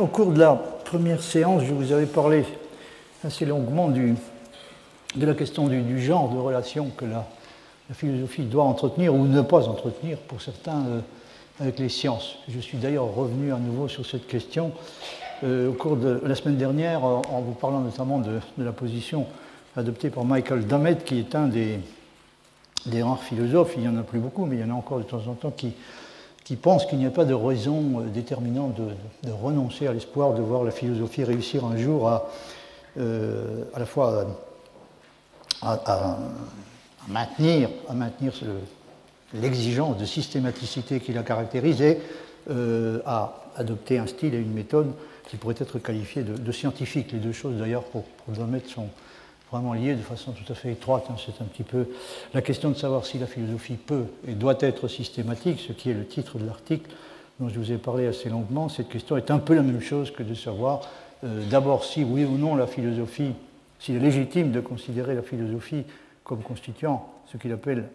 Au cours de la première séance, je vous avais parlé assez longuement de la question du, genre de relation que la, philosophie doit entretenir ou ne pas entretenir pour certains euh, avec les sciences. Je suis d'ailleurs revenu à nouveau sur cette question euh, au cours de la semaine dernière en, vous parlant notamment de, la position adoptée par Michael Dummett, qui est un des rares philosophes, il n'y en a plus beaucoup, mais il y en a encore de temps en temps qui, qui pensent qu'il n'y a pas de raison euh, déterminante de, renoncer à l'espoir de voir la philosophie réussir un jour à, à la fois à, maintenir, à maintenir l'exigence de systématicité qui la caractérise et euh, à adopter un style et une méthode qui pourraient être qualifiés de, scientifiques. Les deux choses, d'ailleurs, pour, pour sont vraiment liées de façon tout à fait étroite. Hein. C'est un petit peu la question de savoir si la philosophie peut et doit être systématique, ce qui est le titre de l'article dont je vous ai parlé assez longuement. Cette question est un peu la même chose que de savoir euh, d'abord si oui ou non la philosophie s'il est légitime de considérer la philosophie comme constituant ce qu'il appelle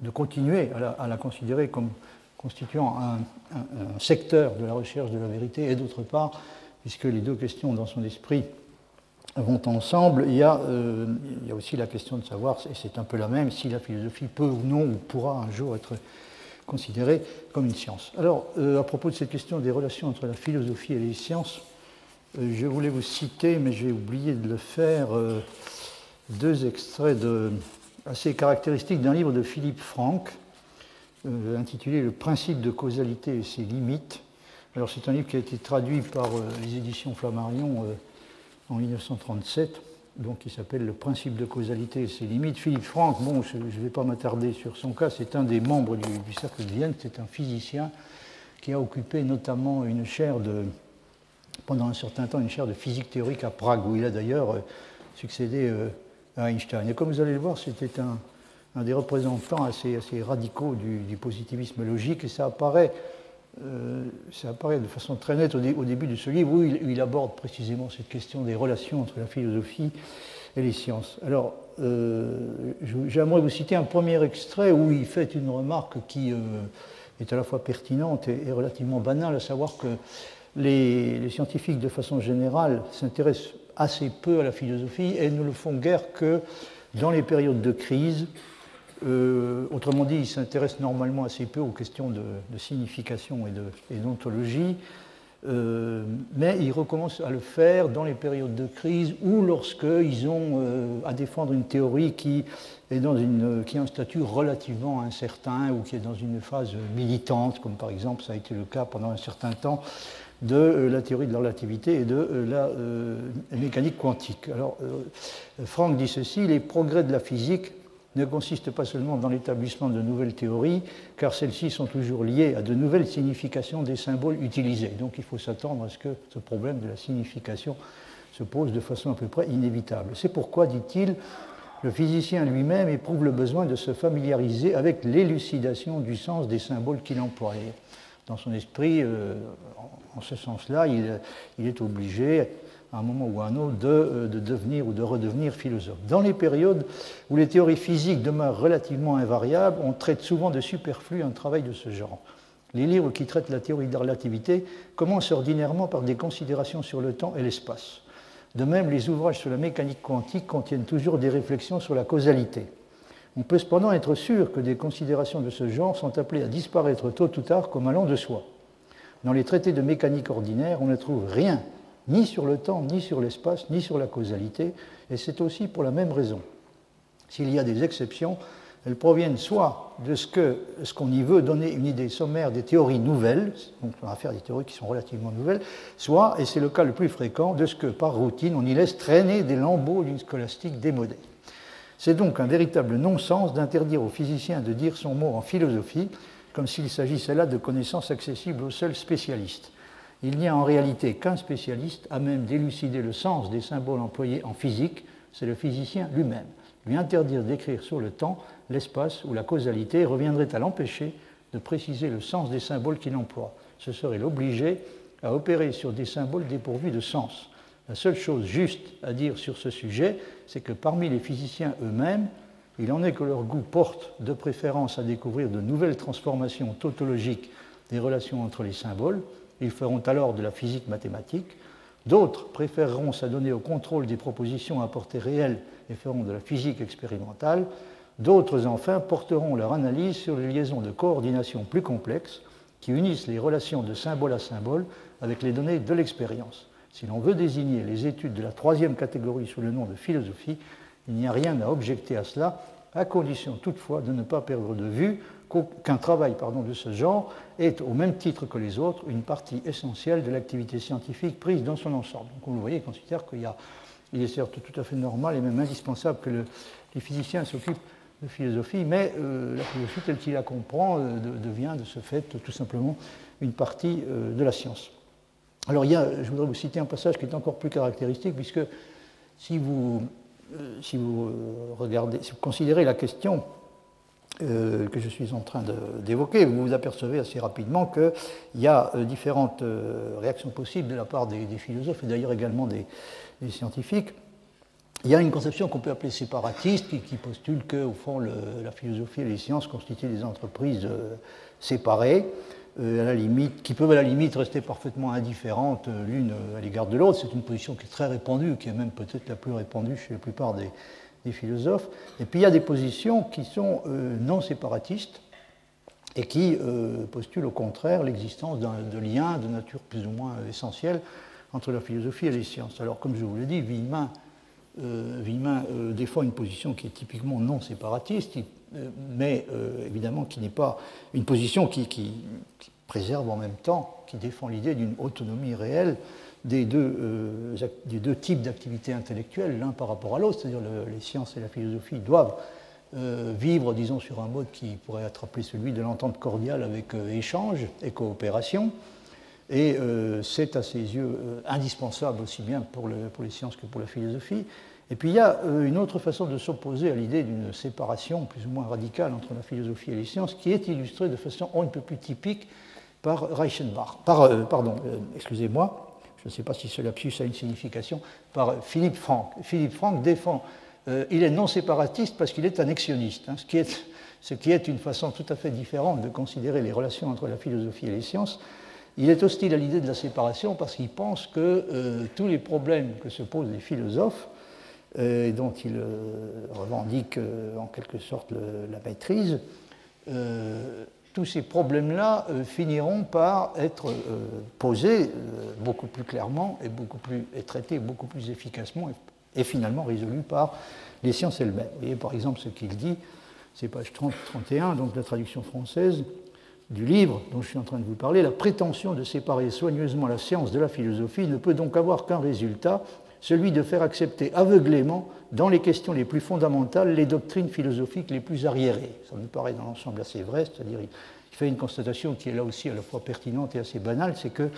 de continuer à la, considérer comme constituant un, secteur de la recherche de la vérité, et d'autre part, puisque les deux questions dans son esprit vont ensemble, il y a, euh, il y a aussi la question de savoir, et c'est un peu la même, si la philosophie peut ou non, ou pourra un jour être considérée comme une science. Alors, euh, à propos de cette question des relations entre la philosophie et les sciences, euh, je voulais vous citer, mais j'ai oublié de le faire, deux extraits assez caractéristiques d'un livre de Philippe Franck, intitulé Le principe de causalité et ses limites. Alors c'est un livre qui a été traduit par les éditions Flammarion en 1937, donc qui s'appelle Le principe de causalité et ses limites. Philippe Franck, bon, je ne vais pas m'attarder sur son cas, c'est un des membres du, Cercle de Vienne, c'est un physicien qui a occupé notamment une chaire de pendant un certain temps une chaire de physique théorique à Prague, où il a d'ailleurs euh, succédé euh, à Einstein. Et comme vous allez le voir, c'était un, des représentants assez radicaux du, positivisme logique, et ça apparaît, euh, ça apparaît de façon très nette au, début de ce livre, où il, aborde précisément cette question des relations entre la philosophie et les sciences. Alors, j'aimerais vous citer un premier extrait où il fait une remarque qui est à la fois pertinente et, et relativement banale, à savoir que les, scientifiques, de façon générale, s'intéressent assez peu à la philosophie et ne le font guère que dans les périodes de crise. Euh, autrement dit, ils s'intéressent normalement assez peu aux questions de, signification et d'ontologie, euh, mais ils recommencent à le faire dans les périodes de crise ou lorsqu'ils ont euh, à défendre une théorie qui, qui a un statut relativement incertain ou qui est dans une phase militante, comme par exemple ça a été le cas pendant un certain temps de la théorie de la relativité et de la mécanique quantique. Alors, Franck dit ceci, les progrès de la physique ne consistent pas seulement dans l'établissement de nouvelles théories, car celles-ci sont toujours liées à de nouvelles significations des symboles utilisés. Donc il faut s'attendre à ce que ce problème de la signification se pose de façon à peu près inévitable. C'est pourquoi, dit-il, le physicien lui-même éprouve le besoin de se familiariser avec l'élucidation du sens des symboles qu'il emploie. Dans son esprit, en ce sens-là, il, est obligé, à un moment ou à un autre, euh, de, devenir ou de redevenir philosophe. Dans les périodes où les théories physiques demeurent relativement invariables, on traite souvent de superflu un travail de ce genre. Les livres qui traitent la théorie de la relativité commencent ordinairement par des considérations sur le temps et l'espace. De même, les ouvrages sur la mécanique quantique contiennent toujours des réflexions sur la causalité. On peut cependant être sûr que des considérations de ce genre sont appelées à disparaître tôt ou tard comme allant de soi. Dans les traités de mécanique ordinaire, on ne trouve rien, ni sur le temps, ni sur l'espace, ni sur la causalité, et c'est aussi pour la même raison. S'il y a des exceptions, elles proviennent soit de ce qu'on ce y veut donner une idée sommaire des théories nouvelles, donc on va faire des théories qui sont relativement nouvelles, soit, et c'est le cas le plus fréquent, de ce que par routine on y laisse traîner des lambeaux d'une scolastique démodée. C'est donc un véritable non-sens d'interdire aux physiciens de dire son mot en philosophie, comme s'il s'agissait là de connaissances accessibles aux seuls spécialistes. Il n'y a en réalité qu'un spécialiste à même d'élucider le sens des symboles employés en physique, c'est le physicien lui-même. Lui interdire d'écrire sur le temps, l'espace ou la causalité reviendrait à l'empêcher de préciser le sens des symboles qu'il emploie. Ce serait l'obliger à opérer sur des symboles dépourvus de sens. La seule chose juste à dire sur ce sujet, c'est que parmi les physiciens eux-mêmes, il en est que leur goût porte de préférence à découvrir de nouvelles transformations tautologiques des relations entre les symboles, Ils feront alors de la physique mathématique. D'autres préféreront s'adonner au contrôle des propositions à portée réelle et feront de la physique expérimentale. D'autres, enfin, porteront leur analyse sur les liaisons de coordination plus complexes qui unissent les relations de symbole à symbole avec les données de l'expérience. Si l'on veut désigner les études de la troisième catégorie sous le nom de philosophie, il n'y a rien à objecter à cela, à condition toutefois de ne pas perdre de vue qu'un travail de ce genre est, au même titre que les autres, une partie essentielle de l'activité scientifique prise dans son ensemble. Donc, vous voyez, il considère qu'il il est certes tout à fait normal et même indispensable que les physiciens s'occupent de philosophie, mais euh, la philosophie telle qu'il la comprend euh, devient de ce fait tout simplement une partie euh, de la science. Alors il y a, je voudrais vous citer un passage qui est encore plus caractéristique, puisque si vous, si vous regardez, si vous considérez la question que je suis en train d'évoquer, vous vous apercevez assez rapidement qu'il y a différentes réactions possibles de la part des, philosophes et d'ailleurs également des, scientifiques il y a une conception qu'on peut appeler séparatiste qui, postule que, au fond, la philosophie et les sciences constituent des entreprises euh, séparées, euh, à la limite, qui peuvent à la limite rester parfaitement indifférentes euh, l'une à l'égard de l'autre. C'est une position qui est très répandue, qui est même peut-être la plus répandue chez la plupart des, philosophes. Et puis il y a des positions qui sont non séparatistes et qui postulent au contraire l'existence de liens de nature plus ou moins essentielle entre la philosophie et les sciences. Alors, comme je vous l'ai dit, Villemin euh, euh, défend une position qui est typiquement non séparatiste, euh, mais euh, évidemment qui n'est pas une position qui, préserve en même temps, qui défend l'idée d'une autonomie réelle des deux, des deux types d'activités intellectuelles, l'un par rapport à l'autre, c'est-à-dire les sciences et la philosophie doivent vivre, disons, sur un mode qui pourrait appelé celui de l'entente cordiale avec échange et coopération. Et euh, c'est à ses yeux euh, indispensable aussi bien pour, les sciences que pour la philosophie. Et puis il y a euh, une autre façon de s'opposer à l'idée d'une séparation plus ou moins radicale entre la philosophie et les sciences, qui est illustrée de façon un peu plus typique par Reichenbach, par, pardon, excusez-moi, je ne sais pas si ce lapsus a une signification, par Philippe Franck. Philippe Franck défend, il est non séparatiste parce qu'il est annexioniste, hein, ce, qui est, une façon tout à fait différente de considérer les relations entre la philosophie et les sciences. Il est hostile à l'idée de la séparation parce qu'il pense que euh, tous les problèmes que se posent les philosophes, euh, et dont il euh, revendique en quelque sorte la maîtrise, tous ces problèmes-là finiront par être posés beaucoup plus clairement et, traités beaucoup plus efficacement et, finalement résolus par les sciences elles-mêmes. Vous voyez par exemple ce qu'il dit, c'est page 30-31, donc la traduction française du livre dont je suis en train de vous parler, la prétention de séparer soigneusement la science de la philosophie ne peut donc avoir qu'un résultat, celui de faire accepter aveuglément, dans les questions les plus fondamentales, les doctrines philosophiques les plus arriérées. Ça me paraît dans l'ensemble assez vrai, c'est-à-dire il fait une constatation qui est là aussi à la fois pertinente et assez banale, c'est que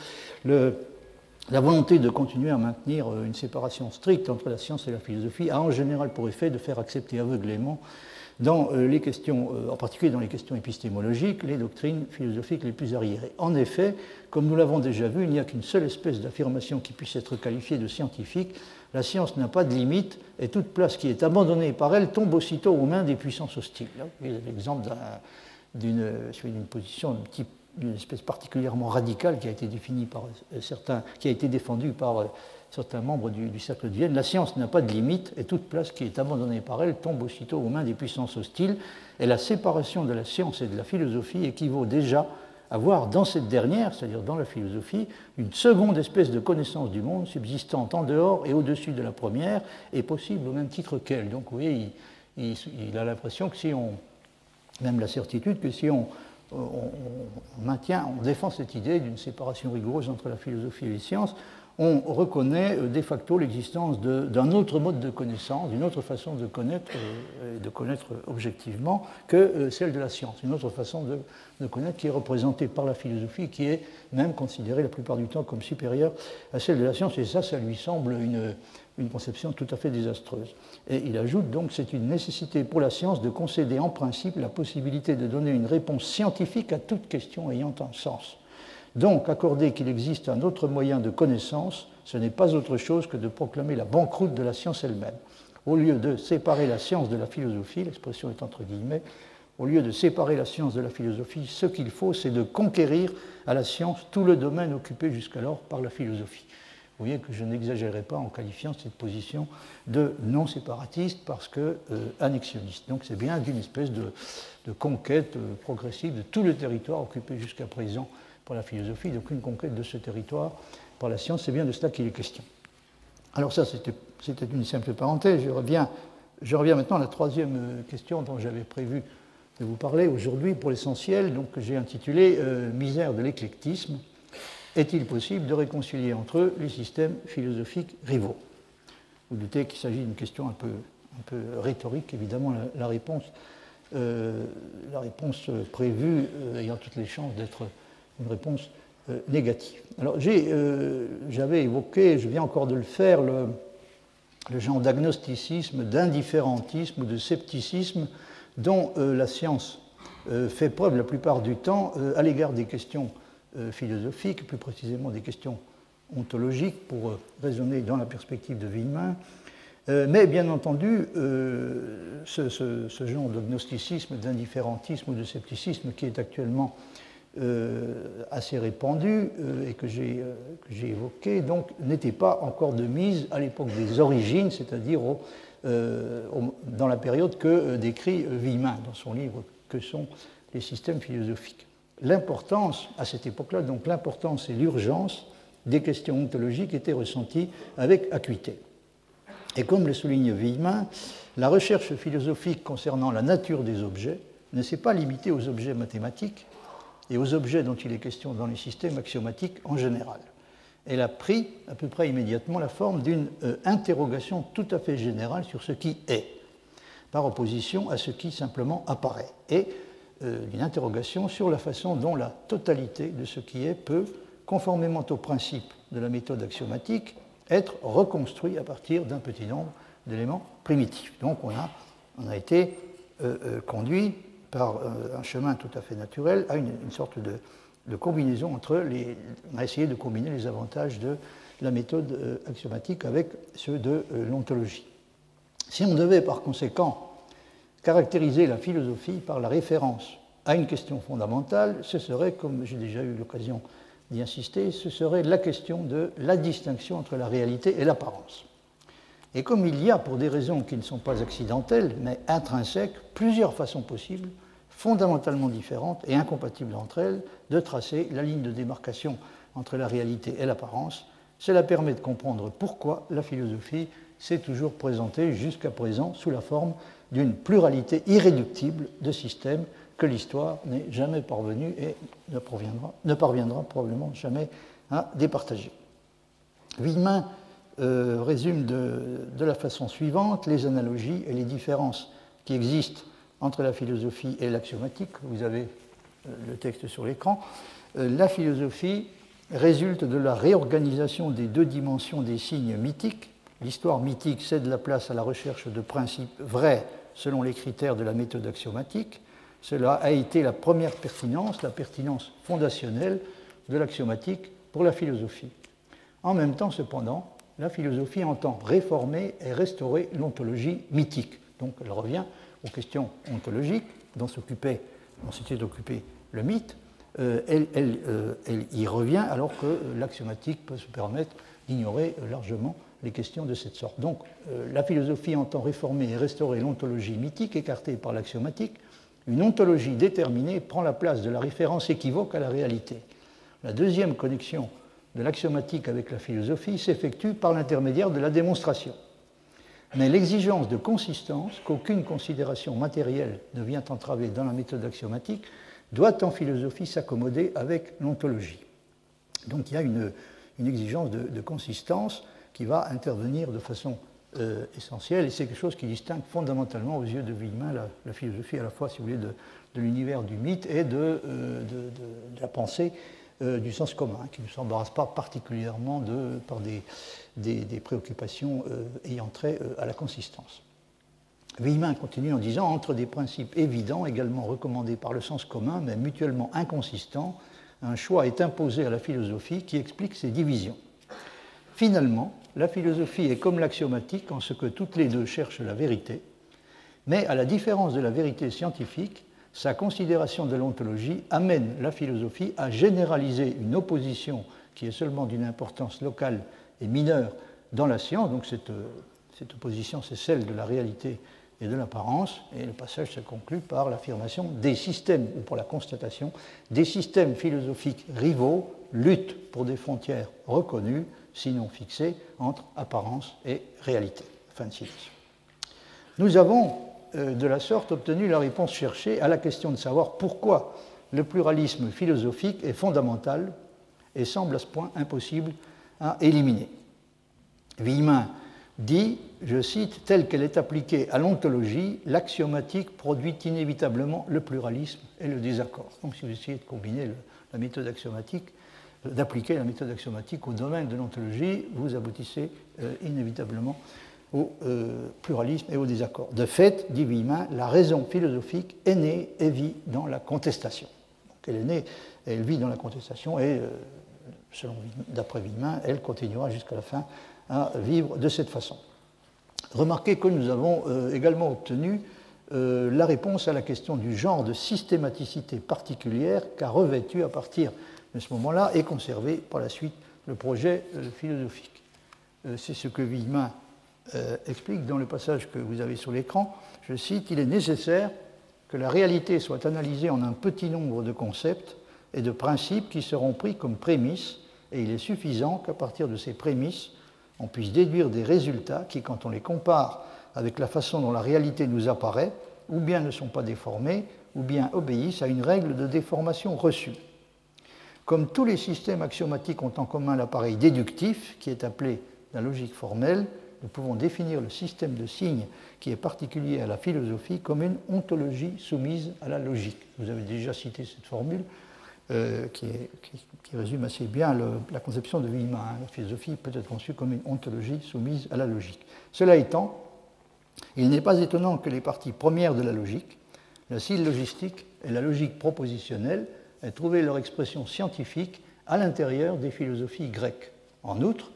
la volonté de continuer à maintenir une séparation stricte entre la science et la philosophie a en général pour effet de faire accepter aveuglément dans euh, les questions, euh, en particulier dans les questions épistémologiques, les doctrines philosophiques les plus arriérées. En effet, comme nous l'avons déjà vu, il n'y a qu'une seule espèce d'affirmation qui puisse être qualifiée de scientifique. La science n'a pas de limite et toute place qui est abandonnée par elle tombe aussitôt aux mains des puissances hostiles. L'exemple d'une position d'une espèce particulièrement radicale qui a été définie par euh, certains, qui a été défendue par certains membres du, cercle de Vienne, la science n'a pas de limite et toute place qui est abandonnée par elle tombe aussitôt aux mains des puissances hostiles. Et la séparation de la science et de la philosophie équivaut déjà à voir dans cette dernière, c'est-à-dire dans la philosophie, une seconde espèce de connaissance du monde subsistant en dehors et au-dessus de la première et possible au même titre qu'elle. Donc vous voyez, il, a l'impression que si on, même la certitude que si on, maintient, on défend cette idée d'une séparation rigoureuse entre la philosophie et les sciences, on reconnaît euh, de facto l'existence d'un autre mode de connaissance, d'une autre façon de connaître, de connaître objectivement que euh, celle de la science, une autre façon de, connaître qui est représentée par la philosophie, qui est même considérée la plupart du temps comme supérieure à celle de la science, et ça, ça lui semble une, une conception tout à fait désastreuse. Et il ajoute donc c'est une nécessité pour la science de concéder en principe la possibilité de donner une réponse scientifique à toute question ayant un sens. Donc, accorder qu'il existe un autre moyen de connaissance, ce n'est pas autre chose que de proclamer la banqueroute de la science elle-même. Au lieu de séparer la science de la philosophie, l'expression est entre guillemets, au lieu de séparer la science de la philosophie, ce qu'il faut, c'est de conquérir à la science tout le domaine occupé jusqu'alors par la philosophie. Vous voyez que je n'exagérerai pas en qualifiant cette position de non séparatiste parce que euh, annexionniste. Donc c'est bien d'une espèce de, conquête euh, progressive de tout le territoire occupé jusqu'à présent par la philosophie, donc une conquête de ce territoire par la science, c'est bien de cela qu'il est question. Alors ça, c'était une simple parenthèse. Je reviens, maintenant à la troisième euh, question dont j'avais prévu de vous parler aujourd'hui pour l'essentiel, donc que j'ai intitulé Misère de l'éclectisme est-il possible de réconcilier entre eux les systèmes philosophiques rivaux? Vous doutez qu'il s'agit d'une question un peu, un peu, rhétorique, évidemment, la, réponse, euh, la réponse prévue euh, ayant toutes les chances d'être une réponse euh, négative. Alors j'avais évoqué, je viens encore de le faire, le, genre d'agnosticisme, d'indifférentisme ou de scepticisme dont la science fait preuve la plupart du temps à l'égard des questions euh, philosophiques, plus précisément des questions ontologiques pour euh, raisonner dans la perspective de Villemin. Euh, mais bien entendu, ce, genre de gnosticisme, d'indifférentisme ou de scepticisme qui est actuellement assez répandu et que j'ai évoqué, donc n'était pas encore de mise à l'époque des origines, c'est-à-dire dans la période que décrit Villemin dans son livre Que sont les systèmes philosophiques l'importance, à cette époque-là, donc l'importance et l'urgence des questions ontologiques étaient ressenties avec acuité. Et comme le souligne Villemin, la recherche philosophique concernant la nature des objets ne s'est pas limitée aux objets mathématiques et aux objets dont il est question dans les systèmes axiomatiques en général. Elle a pris à peu près immédiatement la forme d'une euh, interrogation tout à fait générale sur ce qui est, par opposition à ce qui simplement apparaît. Et euh, d'une interrogation sur la façon dont la totalité de ce qui est peut, conformément au principe de la méthode axiomatique, être reconstruit à partir d'un petit nombre d'éléments primitifs. Donc on a, on a été euh, euh, conduit par un chemin tout à fait naturel à une, sorte de, de, combinaison entre les... On a essayé de combiner les avantages de la méthode axiomatique avec ceux de l'ontologie. Si on devait par conséquent caractériser la philosophie par la référence à une question fondamentale, ce serait, comme j'ai déjà eu l'occasion d'y insister, ce serait la question de la distinction entre la réalité et l'apparence. Et comme il y a, pour des raisons qui ne sont pas accidentelles, mais intrinsèques, plusieurs façons possibles, fondamentalement différentes et incompatibles entre elles, de tracer la ligne de démarcation entre la réalité et l'apparence, cela permet de comprendre pourquoi la philosophie s'est toujours présentée jusqu'à présent sous la forme d'une pluralité irréductible de systèmes que l'histoire n'est jamais parvenue et ne, parviendra probablement jamais à départager. Villemin euh, résume de, la façon suivante les analogies et les différences qui existent entre la philosophie et l'axiomatique. Vous avez euh, le texte sur l'écran. Euh, la philosophie résulte de la réorganisation des deux dimensions des signes mythiques l'histoire mythique cède la place à la recherche de principes vrais selon les critères de la méthode axiomatique. Cela a été la première pertinence, la pertinence fondationnelle de l'axiomatique pour la philosophie. En même temps, cependant, la philosophie entend réformer et restaurer l'ontologie mythique. Donc elle revient aux questions ontologiques dont s'occupait, occupé le mythe. Euh, elle, euh, elle, y revient alors que l'axiomatique peut se permettre d'ignorer largement les questions de cette sorte. Donc euh, la philosophie entend réformer et restaurer l'ontologie mythique écartée par l'axiomatique. Une ontologie déterminée prend la place de la référence équivoque à la réalité. La deuxième connexion de l'axiomatique avec la philosophie s'effectue par l'intermédiaire de la démonstration. Mais l'exigence de consistance, qu'aucune considération matérielle ne vient entraver dans la méthode axiomatique, doit en philosophie s'accommoder avec l'ontologie. Donc il y a une, exigence de consistance qui va intervenir de façon euh, essentielle, et c'est quelque chose qui distingue fondamentalement aux yeux de Villemin la, philosophie à la fois, si vous voulez, de, l'univers du mythe et de, euh, la pensée euh, du sens commun, qui ne s'embarrasse pas particulièrement par des, préoccupations ayant trait à la consistance. Villemin continue en disant entre des principes évidents, également recommandés par le sens commun, mais mutuellement inconsistants, un choix est imposé à la philosophie qui explique ces divisions. Finalement, la philosophie est comme l'axiomatique en ce que toutes les deux cherchent la vérité, mais à la différence de la vérité scientifique, sa considération de l'ontologie amène la philosophie à généraliser une opposition qui est seulement d'une importance locale et mineure dans la science. Donc cette, cette opposition, c'est celle de la réalité et de l'apparence. Et le passage se conclut par l'affirmation des systèmes, ou pour la constatation, des systèmes philosophiques rivaux luttent pour des frontières reconnues, sinon fixées, entre apparence et réalité. Fin de citation. Nous avons euh, de la sorte obtenu la réponse cherchée à la question de savoir pourquoi le pluralisme philosophique est fondamental et semble à ce point impossible à éliminer. Villemin dit, je cite, telle qu'elle est appliquée à l'ontologie, l'axiomatique produit inévitablement le pluralisme et le désaccord. Donc si vous essayez de combiner la méthode axiomatique, euh, d'appliquer la méthode axiomatique au domaine de l'ontologie, vous aboutissez euh, inévitablement au euh, pluralisme et au désaccord. De fait, dit Villemin, la raison philosophique est née et vit dans la contestation. Elle est née, elle vit dans la contestation et, euh, d'après Villemin, elle continuera jusqu'à la fin à vivre de cette façon. Remarquez que nous avons euh, également obtenu la réponse à la question du genre de systématicité particulière qu'a revêtu à partir de ce moment-là et conservé par la suite le projet philosophique. C'est ce que Villemin euh, explique dans le passage que vous avez sur l'écran, je cite, Il est nécessaire que la réalité soit analysée en un petit nombre de concepts et de principes qui seront pris comme prémices, et il est suffisant qu'à partir de ces prémices, on puisse déduire des résultats qui, quand on les compare avec la façon dont la réalité nous apparaît, ou bien ne sont pas déformés, ou bien obéissent à une règle de déformation reçue. Comme tous les systèmes axiomatiques ont en commun l'appareil déductif, qui est appelé la logique formelle, nous pouvons définir le système de signes qui est particulier à la philosophie comme une ontologie soumise à la logique. Vous avez déjà cité cette formule euh, qui, résume assez bien la conception de Villemin. Hein. La philosophie peut être conçue comme une ontologie soumise à la logique. Cela étant, il n'est pas étonnant que les parties premières de la logique, la syllogistique et la logique propositionnelle, aient trouvé leur expression scientifique à l'intérieur des philosophies grecques. En outre,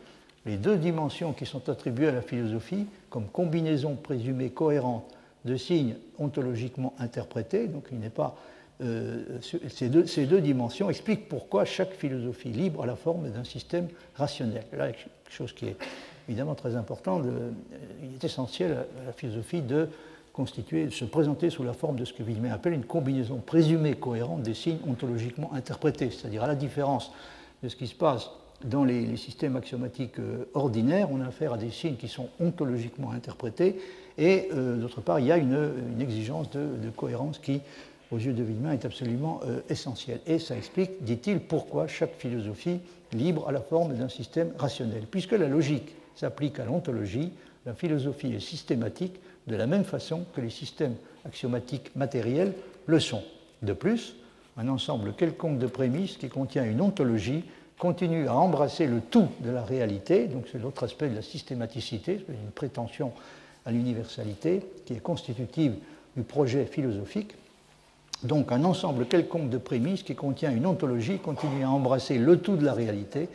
les deux dimensions qui sont attribuées à la philosophie comme combinaison présumée cohérente de signes ontologiquement interprétés, donc il n'est pas euh, ces, deux, dimensions expliquent pourquoi chaque philosophie libre a la forme d'un système rationnel. Là, quelque chose qui est évidemment très important, il est essentiel à la philosophie de constituer, de se présenter sous la forme de ce que Villemin appelle une combinaison présumée cohérente des signes ontologiquement interprétés, c'est-à-dire à la différence de ce qui se passe dans les, systèmes axiomatiques euh, ordinaires, on a affaire à des signes qui sont ontologiquement interprétés, et euh, d'autre part, il y a une, exigence de, cohérence qui, aux yeux de Villemin, est absolument euh, essentielle. Et ça explique, dit-il, pourquoi chaque philosophie libre à la forme d'un système rationnel. Puisque la logique s'applique à l'ontologie, la philosophie est systématique de la même façon que les systèmes axiomatiques matériels le sont. De plus, un ensemble quelconque de prémices qui contient une ontologie continue à embrasser le tout de la réalité, donc c'est l'autre aspect de la systématicité, une prétention à l'universalité qui est constitutive du projet philosophique. Donc un ensemble quelconque de prémices qui contient une ontologie continue à embrasser le tout de la réalité,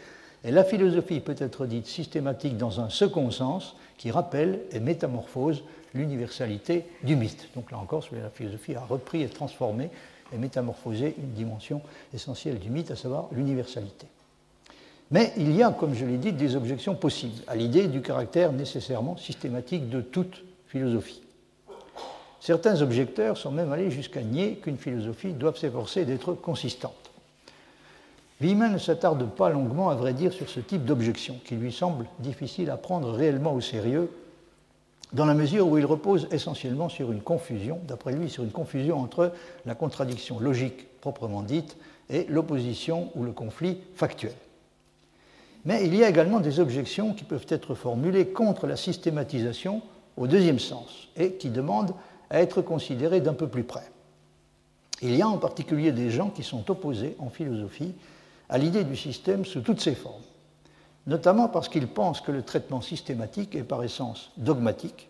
et la philosophie peut être dite systématique dans un second sens qui rappelle et métamorphose l'universalité du mythe. Donc là encore, la philosophie a repris et transformé et métamorphosé une dimension essentielle du mythe, à savoir l'universalité. Mais il y a, comme je l'ai dit, des objections possibles à l'idée du caractère nécessairement systématique de toute philosophie. Certains objecteurs sont même allés jusqu'à nier qu'une philosophie doive s'efforcer d'être consistante. Wieman ne s'attarde pas longuement, à vrai dire, sur ce type d'objection, qui lui semble difficile à prendre réellement au sérieux, dans la mesure où il repose essentiellement sur une confusion, d'après lui, sur une confusion entre la contradiction logique proprement dite et l'opposition ou le conflit factuel. Mais il y a également des objections qui peuvent être formulées contre la systématisation au deuxième sens et qui demandent à être considérées d'un peu plus près. Il y a en particulier des gens qui sont opposés en philosophie à l'idée du système sous toutes ses formes, notamment parce qu'ils pensent que le traitement systématique est par essence dogmatique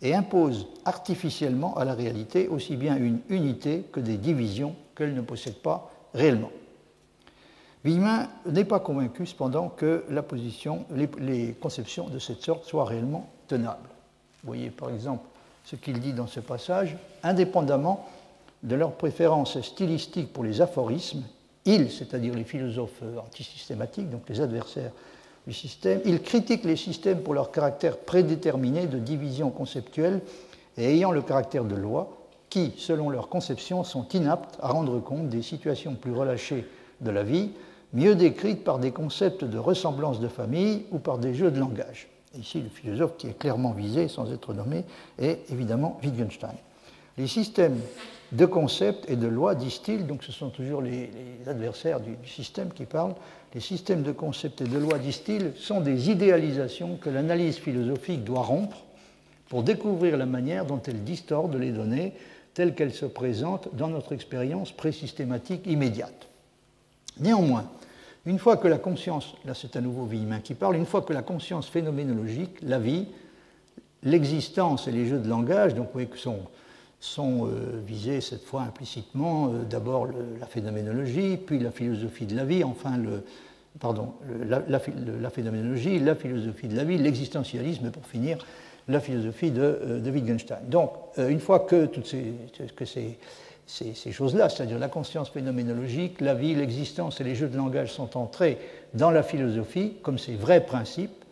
et impose artificiellement à la réalité aussi bien une unité que des divisions qu'elle ne possède pas réellement. Villemin n'est pas convaincu cependant que la position, les, conceptions de cette sorte soient réellement tenables. Vous voyez par exemple ce qu'il dit dans ce passage, indépendamment de leur préférence stylistique pour les aphorismes, ils, c'est-à-dire les philosophes antisystématiques, donc les adversaires du système, ils critiquent les systèmes pour leur caractère prédéterminé de division conceptuelle et ayant le caractère de loi, qui, selon leur conception, sont inaptes à rendre compte des situations plus relâchées de la vie, mieux décrites par des concepts de ressemblance de famille ou par des jeux de langage. Ici, le philosophe qui est clairement visé, sans être nommé, est évidemment Wittgenstein. Les systèmes de concepts et de lois, disent-ils, donc ce sont toujours les, adversaires du, système qui parlent, les systèmes de concepts et de lois, disent-ils, sont des idéalisations que l'analyse philosophique doit rompre pour découvrir la manière dont elle distorde les données telles qu'elles se présentent dans notre expérience présystématique immédiate. Néanmoins, une fois que la conscience, là c'est à nouveau Villemin qui parle, une fois que la conscience phénoménologique, la vie, l'existence et les jeux de langage, donc vous voyez que sont, sont euh, visés cette fois implicitement euh, d'abord la phénoménologie, puis la philosophie de la vie, enfin le, pardon, la, phénoménologie, la philosophie de la vie, l'existentialisme, et pour finir, la philosophie de, euh, Wittgenstein. Donc, une fois que toutes ces, que ces, ces, choses-là, c'est-à-dire la conscience phénoménologique, la vie, l'existence et les jeux de langage sont entrés dans la philosophie comme ces vrais principes,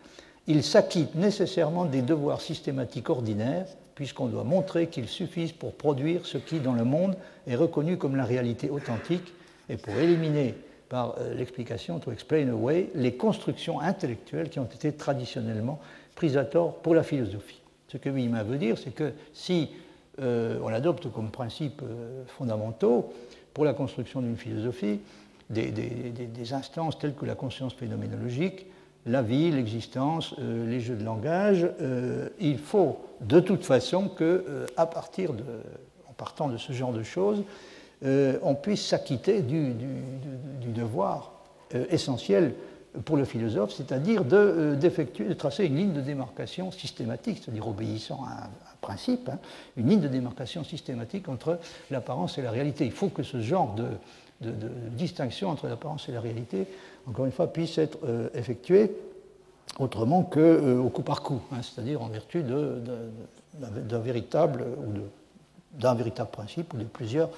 ils s'acquittent nécessairement des devoirs systématiques ordinaires, puisqu'on doit montrer qu'ils suffisent pour produire ce qui, dans le monde, est reconnu comme la réalité authentique, et pour éliminer par euh, l'explication, to explain away, les constructions intellectuelles qui ont été traditionnellement prises à tort pour la philosophie. Ce que Wima veut dire, c'est que si euh, on adopte comme principes euh, fondamentaux pour la construction d'une philosophie des, instances telles que la conscience phénoménologique, la vie, l'existence, euh, les jeux de langage. il faut de toute façon que, partir de, en partant de ce genre de choses, on puisse s'acquitter du, devoir essentiel pour le philosophe, c'est-à-dire de, de, tracer une ligne de démarcation systématique, c'est-à-dire obéissant à un, principe, hein, une ligne de démarcation systématique entre l'apparence et la réalité. Il faut que ce genre de, distinction entre l'apparence et la réalité, encore une fois, puisse être euh, effectué autrement qu'au euh, coup par coup, hein, c'est-à-dire en vertu d'un véritable ou d'un véritable principe ou de plusieurs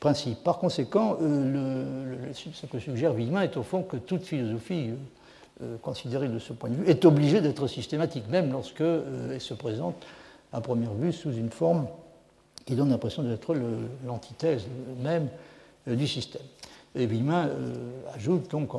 principes. Par conséquent, euh, ce que suggère Villemin est au fond que toute philosophie considérée de ce point de vue est obligée d'être systématique, même lorsque elle se présente à première vue sous une forme qui donne l'impression d'être l'antithèse même euh, du système. Et Villemin euh, ajoute donc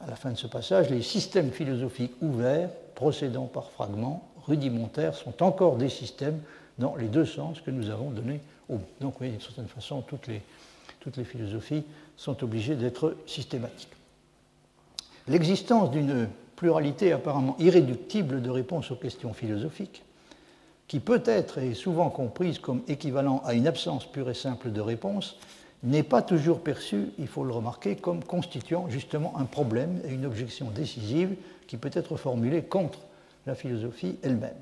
à la fin de ce passage les systèmes philosophiques ouverts, procédant par fragments, rudimentaires, sont encore des systèmes dans les deux sens que nous avons donnés au. Donc, oui, d'une certaine façon, toutes les philosophies sont obligées d'être systématiques. L'existence d'une pluralité apparemment irréductible de réponses aux questions philosophiques qui peut être et est souvent comprise comme équivalent à une absence pure et simple de réponse, n'est pas toujours perçue, il faut le remarquer, comme constituant justement un problème et une objection décisive qui peut être formulée contre la philosophie elle-même.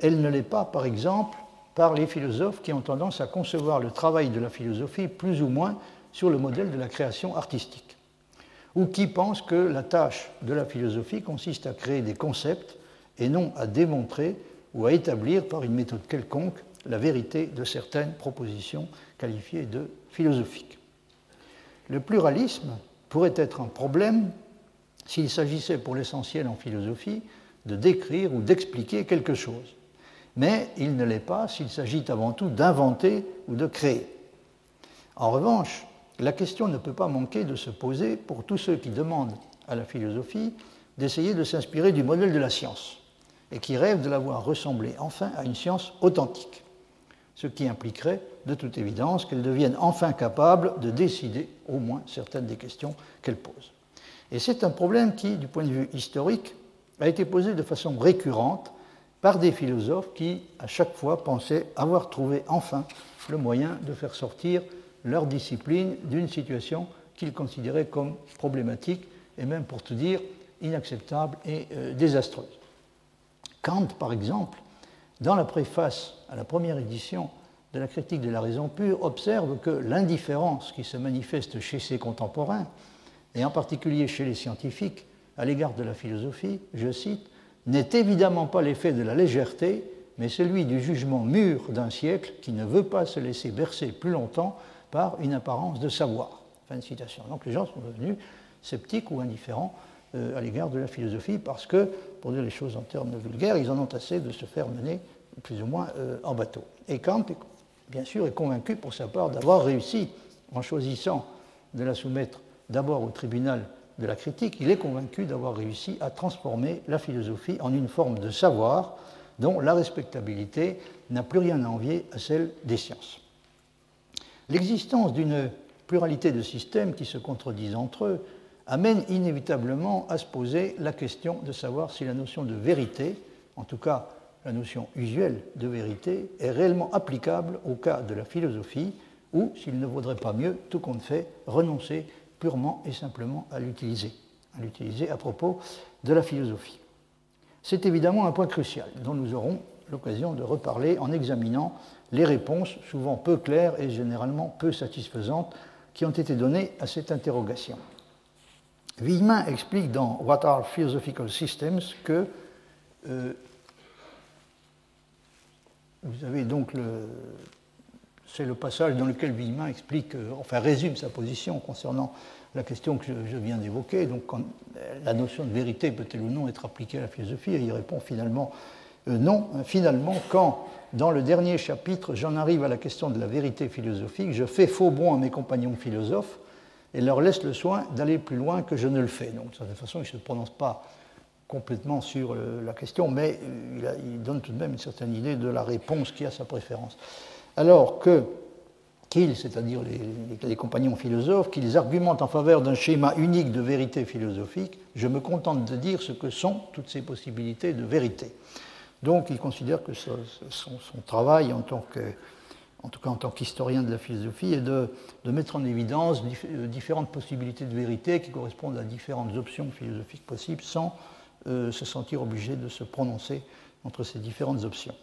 Elle ne l'est pas, par exemple, par les philosophes qui ont tendance à concevoir le travail de la philosophie plus ou moins sur le modèle de la création artistique, ou qui pensent que la tâche de la philosophie consiste à créer des concepts et non à démontrer ou à établir par une méthode quelconque la vérité de certaines propositions qualifiées de philosophiques. Le pluralisme pourrait être un problème s'il s'agissait pour l'essentiel en philosophie de décrire ou d'expliquer quelque chose. Mais il ne l'est pas s'il s'agit avant tout d'inventer ou de créer. En revanche, la question ne peut pas manquer de se poser pour tous ceux qui demandent à la philosophie d'essayer de s'inspirer du modèle de la science et qui rêve de la voir ressembler enfin à une science authentique, ce qui impliquerait de toute évidence qu'elle devienne enfin capable de décider au moins certaines des questions qu'elle pose. Et c'est un problème qui, du point de vue historique, a été posé de façon récurrente par des philosophes qui, à chaque fois, pensaient avoir trouvé enfin le moyen de faire sortir leur discipline d'une situation qu'ils considéraient comme problématique et même, pour tout dire, inacceptable et euh, désastreuse. Kant, par exemple, dans la préface à la première édition de la critique de la raison pure, observe que l'indifférence qui se manifeste chez ses contemporains, et en particulier chez les scientifiques, à l'égard de la philosophie, je cite, n'est évidemment pas l'effet de la légèreté, mais celui du jugement mûr d'un siècle qui ne veut pas se laisser bercer plus longtemps par une apparence de savoir. Fin de citation. Donc les gens sont devenus sceptiques ou indifférents à l'égard de la philosophie parce que, pour dire les choses en termes vulgaires, ils en ont assez de se faire mener plus ou moins euh, en bateau. Et Kant, bien sûr, est convaincu pour sa part d'avoir réussi en choisissant de la soumettre d'abord au tribunal de la critique, il est convaincu d'avoir réussi à transformer la philosophie en une forme de savoir dont la respectabilité n'a plus rien à envier à celle des sciences. L'existence d'une pluralité de systèmes qui se contredisent entre eux amène inévitablement à se poser la question de savoir si la notion de vérité, en tout cas la notion usuelle de vérité, est réellement applicable au cas de la philosophie ou s'il ne vaudrait pas mieux, tout compte fait, renoncer purement et simplement à l'utiliser, à l'utiliser à propos de la philosophie. C'est évidemment un point crucial dont nous aurons l'occasion de reparler en examinant les réponses, souvent peu claires et généralement peu satisfaisantes, qui ont été données à cette interrogation. Villemin explique dans What are Philosophical Systems que euh, vous avez donc le, c'est le passage dans lequel Villemin explique, euh, enfin résume sa position concernant la question que je, viens d'évoquer. Donc, la notion de vérité peut-elle ou non être appliquée à la philosophie Et il répond finalement euh, non. Finalement, quand dans le dernier chapitre, j'en arrive à la question de la vérité philosophique, je fais faux bon à mes compagnons philosophes et leur laisse le soin d'aller plus loin que je ne le fais. Donc, de toute façon, il ne se prononce pas complètement sur euh, la question, mais il, donne tout de même une certaine idée de la réponse qui a sa préférence. Alors que qu'ils, c'est-à-dire les, compagnons philosophes, qu'ils argumentent en faveur d'un schéma unique de vérité philosophique, je me contente de dire ce que sont toutes ces possibilités de vérité. Donc il considère que son, travail en tant que, en tout cas en tant qu'historien de la philosophie, est de, mettre en évidence euh, différentes possibilités de vérité qui correspondent à différentes options philosophiques possibles sans euh, se sentir obligé de se prononcer entre ces différentes options.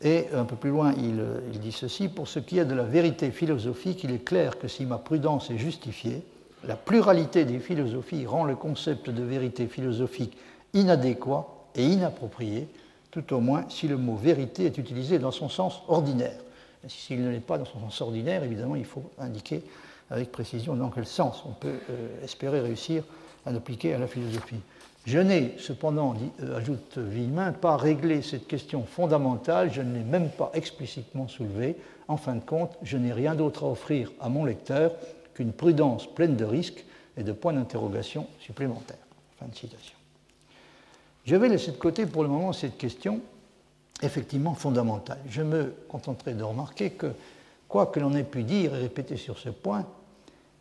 Et un peu plus loin, il, dit ceci, pour ce qui est de la vérité philosophique, il est clair que si ma prudence est justifiée, la pluralité des philosophies rend le concept de vérité philosophique inadéquat et inapproprié, tout au moins si le mot vérité est utilisé dans son sens ordinaire. S'il ne l'est pas dans son sens ordinaire, évidemment, il faut indiquer avec précision dans quel sens on peut euh, espérer réussir à l'appliquer à la philosophie. Je n'ai cependant, euh, ajoute Villemin, pas réglé cette question fondamentale, je ne l'ai même pas explicitement soulevée. En fin de compte, je n'ai rien d'autre à offrir à mon lecteur qu'une prudence pleine de risques et de points d'interrogation supplémentaires. Fin de citation. Je vais laisser de côté pour le moment cette question effectivement fondamentale. Je me contenterai de remarquer que, quoi que l'on ait pu dire et répéter sur ce point,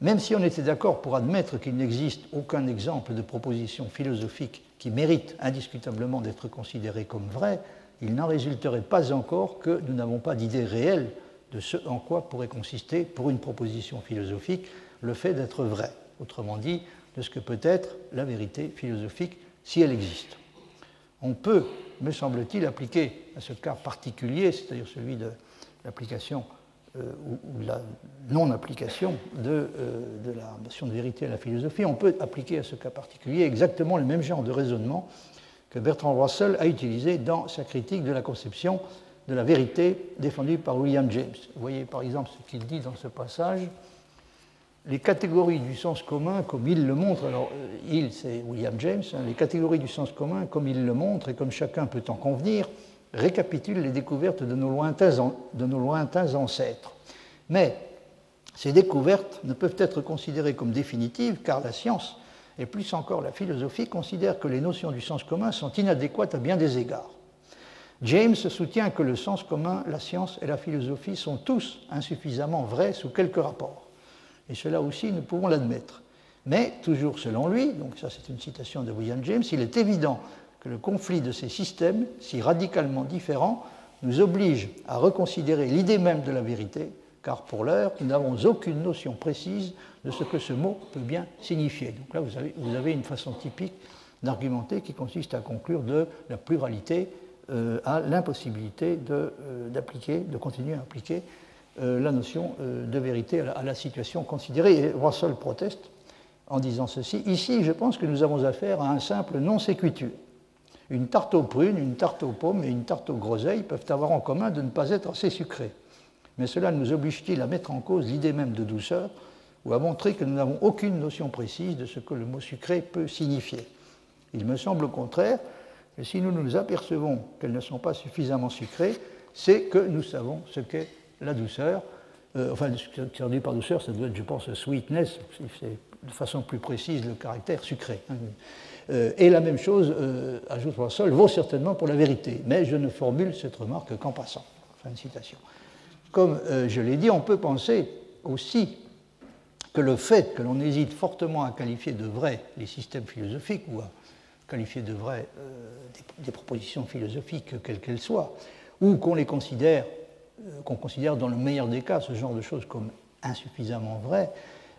même si on était d'accord pour admettre qu'il n'existe aucun exemple de proposition philosophique qui mérite indiscutablement d'être considérée comme vraie, il n'en résulterait pas encore que nous n'avons pas d'idée réelle de ce en quoi pourrait consister, pour une proposition philosophique, le fait d'être vrai. Autrement dit, de ce que peut être la vérité philosophique si elle existe. On peut, me semble-t-il, appliquer à ce cas particulier, c'est-à-dire celui de l'application euh, ou, la non-application de, euh, de, la notion de vérité à la philosophie, on peut appliquer à ce cas particulier exactement le même genre de raisonnement que Bertrand Russell a utilisé dans sa critique de la conception de la vérité défendue par William James. Vous voyez par exemple ce qu'il dit dans ce passage. Les catégories du sens commun, comme il le montre, alors euh, il c'est William James, hein, les catégories du sens commun, comme il le montre et comme chacun peut en convenir, récapitule les découvertes de nos lointains, de nos lointains ancêtres. Mais ces découvertes ne peuvent être considérées comme définitives car la science, et plus encore la philosophie, considèrent que les notions du sens commun sont inadéquates à bien des égards. James soutient que le sens commun, la science et la philosophie sont tous insuffisamment vrais sous quelques rapports. Et cela aussi, nous pouvons l'admettre. Mais, toujours selon lui, donc ça c'est une citation de William James, il est évident que le conflit de ces systèmes, si radicalement différents, nous oblige à reconsidérer l'idée même de la vérité, car pour l'heure, nous n'avons aucune notion précise de ce que ce mot peut bien signifier. Donc là, vous avez, une façon typique d'argumenter qui consiste à conclure de la pluralité euh, à l'impossibilité euh, d'appliquer, de, continuer à appliquer la notion de vérité à la, situation considérée. Et Russell proteste en disant ceci. Ici, je pense que nous avons affaire à un simple non séquitur Une tarte aux prunes, une tarte aux pommes et une tarte aux groseilles peuvent avoir en commun de ne pas être assez sucrées. Mais cela nous oblige-t-il à mettre en cause l'idée même de douceur ou à montrer que nous n'avons aucune notion précise de ce que le mot sucré peut signifier? Il me semble au contraire que si nous nous apercevons qu'elles ne sont pas suffisamment sucrées, c'est que nous savons ce qu'est la douceur. Euh, enfin, ce qui est traduit par douceur, ça doit être, je pense, sweetness, c'est de façon plus précise le caractère sucré. Hein. Euh, et la même chose, euh, ajoute Russell, vaut certainement pour la vérité, mais je ne formule cette remarque qu'en passant. Fin de citation. Comme euh, je l'ai dit, on peut penser aussi que le fait que l'on hésite fortement à qualifier de vrai les systèmes philosophiques ou à qualifier de vrai des, des, propositions philosophiques, quelles qu'elles soient, ou qu'on les considère, qu'on considère dans le meilleur des cas ce genre de choses comme insuffisamment vraies,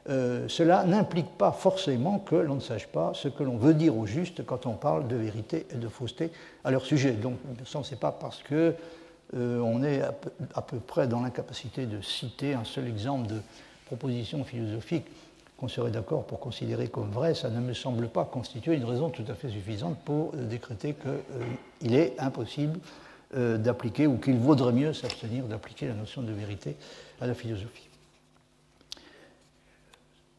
euh, cela n'implique pas forcément que l'on ne sache pas ce que l'on veut dire au juste quand on parle de vérité et de fausseté à leur sujet. Donc, ce n'est pas parce que euh, on est à peu, à peu près dans l'incapacité de citer un seul exemple de proposition philosophique qu'on serait d'accord pour considérer comme vrai, ça ne me semble pas constituer une raison tout à fait suffisante pour euh, décréter qu'il est impossible d'appliquer ou qu'il vaudrait mieux s'abstenir d'appliquer la notion de vérité à la philosophie.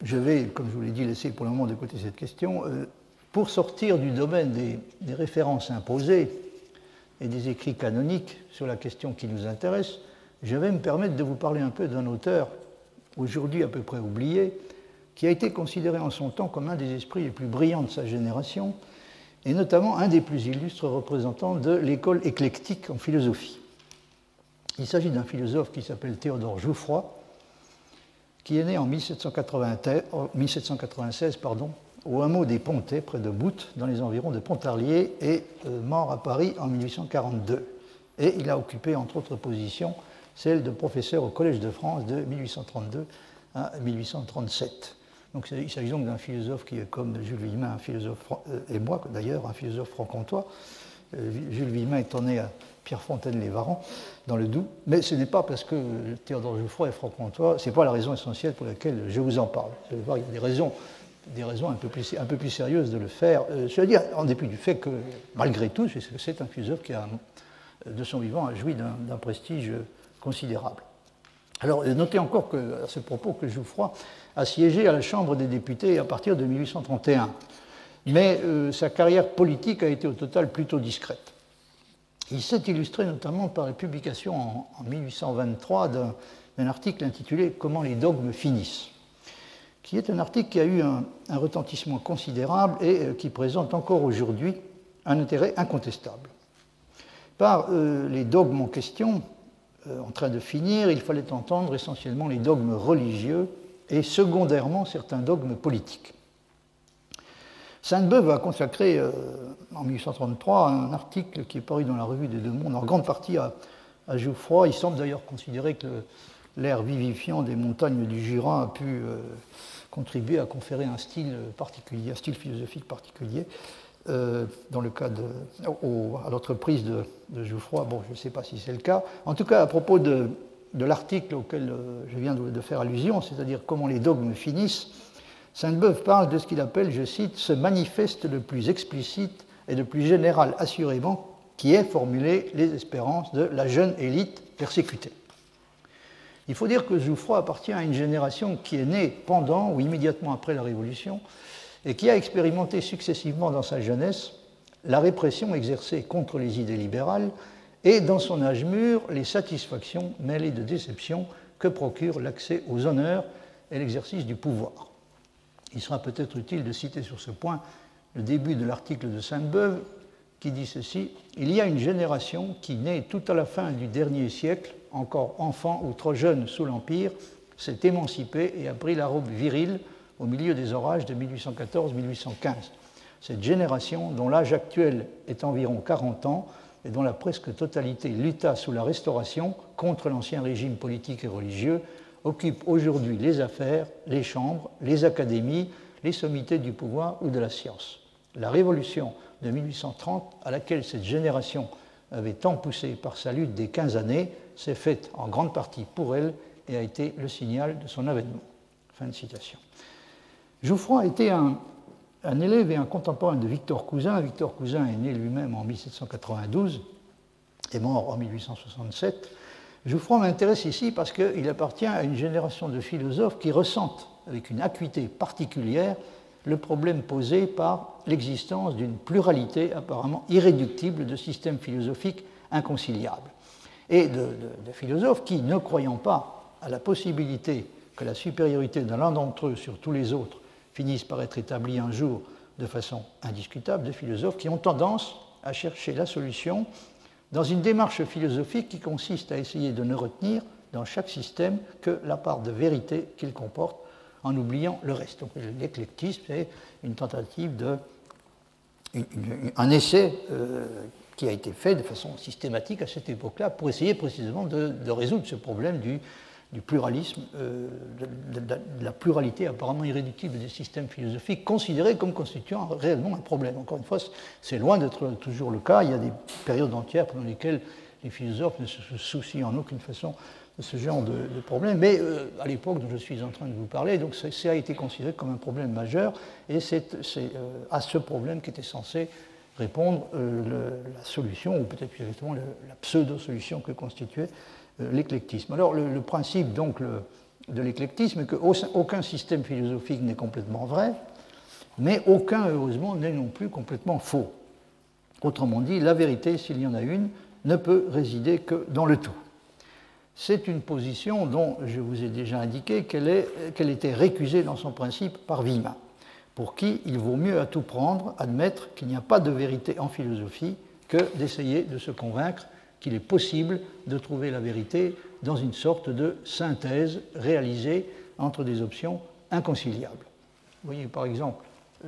Je vais, comme je vous l'ai dit, laisser pour le moment de côté cette question. Euh, pour sortir du domaine des, références imposées et des écrits canoniques sur la question qui nous intéresse, je vais me permettre de vous parler un peu d'un auteur, aujourd'hui à peu près oublié, qui a été considéré en son temps comme un des esprits les plus brillants de sa génération, et notamment un des plus illustres représentants de l'école éclectique en philosophie. Il s'agit d'un philosophe qui s'appelle Théodore Jouffroy, qui est né en 1796 pardon, au hameau des Pontais, près de Boute, dans les environs de Pontarlier, et euh, mort à Paris en 1842. Et il a occupé, entre autres positions, celle de professeur au Collège de France de 1832 à 1837. Donc, il s'agit donc d'un philosophe qui est comme Jules Villemin, un philosophe, euh, et moi d'ailleurs, un philosophe franc-comtois. Euh, Jules Villemin étant né à Pierrefontaine-les-Varans, dans le Doubs. Mais ce n'est pas parce que Théodore Jouffroy est franc-comtois, ce n'est pas la raison essentielle pour laquelle je vous en parle. Vous allez voir, il y a des raisons, des raisons un, peu plus, sérieuses de le faire. Euh, je veux dire, en dépit du fait que, malgré tout, c'est un philosophe qui, a, de son vivant, a joui d'un prestige considérable. Alors, notez encore que, à ce propos que Jouffroy a siégé à la Chambre des députés à partir de 1831. Mais euh, sa carrière politique a été au total plutôt discrète. Il s'est illustré notamment par la publication en, 1823 d'un article intitulé Comment les dogmes finissent, qui est un article qui a eu un, retentissement considérable et euh, qui présente encore aujourd'hui un intérêt incontestable. Par euh, les dogmes en question, en train de finir, il fallait entendre essentiellement les dogmes religieux et secondairement certains dogmes politiques. Sainte-Beuve a consacré euh, en 1833 un article qui est paru dans la revue des Deux Mondes, en grande partie à, à Jouffroy. Il semble d'ailleurs considérer que l'air vivifiant des montagnes du Jura a pu euh, contribuer à conférer un style particulier, un style philosophique particulier. Euh, dans le cas de, à l'entreprise de, Jouffroy, bon, je ne sais pas si c'est le cas. En tout cas, à propos de, l'article auquel je viens de, faire allusion, c'est-à-dire comment les dogmes finissent, Sainte-Beuve parle de ce qu'il appelle, je cite, ce manifeste le plus explicite et le plus général assurément qui est formulé les espérances de la jeune élite persécutée. Il faut dire que Jouffroy appartient à une génération qui est née pendant ou immédiatement après la Révolution et qui a expérimenté successivement dans sa jeunesse la répression exercée contre les idées libérales et dans son âge mûr les satisfactions mêlées de déception que procure l'accès aux honneurs et l'exercice du pouvoir. Il sera peut-être utile de citer sur ce point le début de l'article de Sainte-Beuve qui dit ceci Il y a une génération qui, née tout à la fin du dernier siècle, encore enfant ou trop jeune sous l'Empire, s'est émancipée et a pris la robe virile au milieu des orages de 1814-1815. Cette génération, dont l'âge actuel est environ 40 ans et dont la presque totalité lutta sous la Restauration contre l'ancien régime politique et religieux, occupe aujourd'hui les affaires, les chambres, les académies, les sommités du pouvoir ou de la science. La révolution de 1830, à laquelle cette génération avait tant poussé par sa lutte des 15 années, s'est faite en grande partie pour elle et a été le signal de son avènement. Fin de citation. Jouffroy a été un, élève et un contemporain de Victor Cousin. Victor Cousin est né lui-même en 1792 et mort en 1867. Jouffroy m'intéresse ici parce qu'il appartient à une génération de philosophes qui ressentent avec une acuité particulière le problème posé par l'existence d'une pluralité apparemment irréductible de systèmes philosophiques inconciliables. Et de, de philosophes qui, ne croyant pas à la possibilité que la supériorité de l'un d'entre eux sur tous les autres finissent par être établis un jour de façon indiscutable des philosophes qui ont tendance à chercher la solution dans une démarche philosophique qui consiste à essayer de ne retenir dans chaque système que la part de vérité qu'il comporte en oubliant le reste. Donc l'éclectisme, c'est une tentative de. un essai euh, qui a été fait de façon systématique à cette époque-là pour essayer précisément de résoudre ce problème du, du pluralisme, euh, de, la pluralité apparemment irréductible des systèmes philosophiques, considérés comme constituant réellement un problème. Encore une fois, c'est loin d'être toujours le cas. Il y a des périodes entières pendant lesquelles les philosophes ne se soucient en aucune façon de ce genre de, problème. Mais euh, à l'époque dont je suis en train de vous parler, donc ça, a été considéré comme un problème majeur, et c'est euh, à ce problème qu'était censé répondre la solution, ou peut-être plus exactement la pseudo-solution que constituait l'éclectisme. Alors le, principe donc de l'éclectisme est qu'aucun système philosophique n'est complètement vrai, mais aucun, heureusement, n'est non plus complètement faux. Autrement dit, la vérité, s'il y en a une, ne peut résider que dans le tout. C'est une position dont je vous ai déjà indiqué qu'elle était récusée dans son principe par Villemin, pour qui il vaut mieux à tout prendre admettre qu'il n'y a pas de vérité en philosophie que d'essayer de se convaincre qu'il est possible de trouver la vérité dans une sorte de synthèse réalisée entre des options inconciliables. Vous voyez par exemple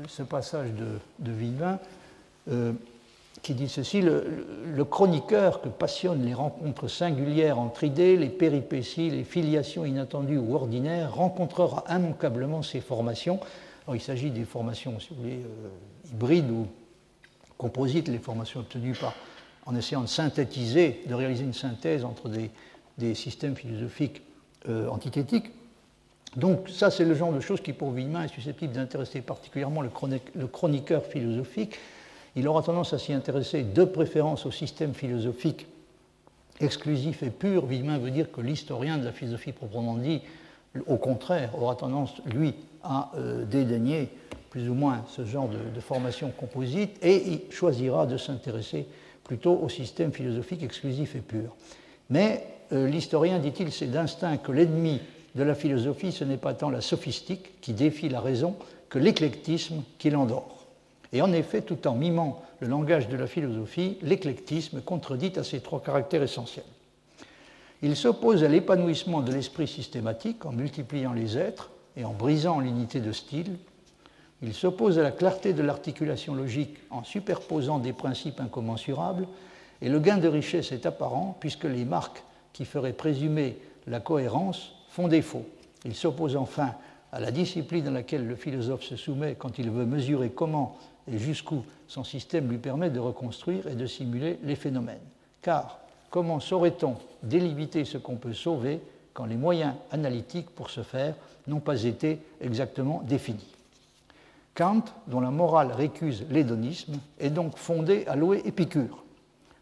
ce passage de, de euh, qui dit ceci le, chroniqueur que passionnent les rencontres singulières entre idées, les péripéties, les filiations inattendues ou ordinaires rencontrera immanquablement ces formations. il s'agit des formations, si vous voulez, euh, hybrides ou composites, les formations obtenues par en essayant de synthétiser, de réaliser une synthèse entre des, systèmes philosophiques euh, antithétiques. Donc ça, c'est le genre de choses qui, pour Villemin, est susceptible d'intéresser particulièrement le, chroniqueur philosophique. Il aura tendance à s'y intéresser de préférence au système philosophique exclusif et pur. Villemin veut dire que l'historien de la philosophie proprement dit, au contraire, aura tendance, lui, à euh, dédaigner plus ou moins ce genre de, de formation composite et il choisira de s'intéresser plutôt au système philosophique exclusif et pur. Mais euh, l'historien, dit-il, c'est d'instinct que l'ennemi de la philosophie, ce n'est pas tant la sophistique qui défie la raison que l'éclectisme qui l'endort. Et en effet, tout en mimant le langage de la philosophie, l'éclectisme contredit à ces trois caractères essentiels. Il s'oppose à l'épanouissement de l'esprit systématique en multipliant les êtres et en brisant l'unité de style, il s'oppose à la clarté de l'articulation logique en superposant des principes incommensurables, et le gain de richesse est apparent puisque les marques qui feraient présumer la cohérence font défaut. Il s'oppose enfin à la discipline à laquelle le philosophe se soumet quand il veut mesurer comment et jusqu'où son système lui permet de reconstruire et de simuler les phénomènes. Car comment saurait-on délimiter ce qu'on peut sauver quand les moyens analytiques pour ce faire n'ont pas été exactement définis? Kant, dont la morale récuse l'hédonisme, est donc fondé à louer Épicure.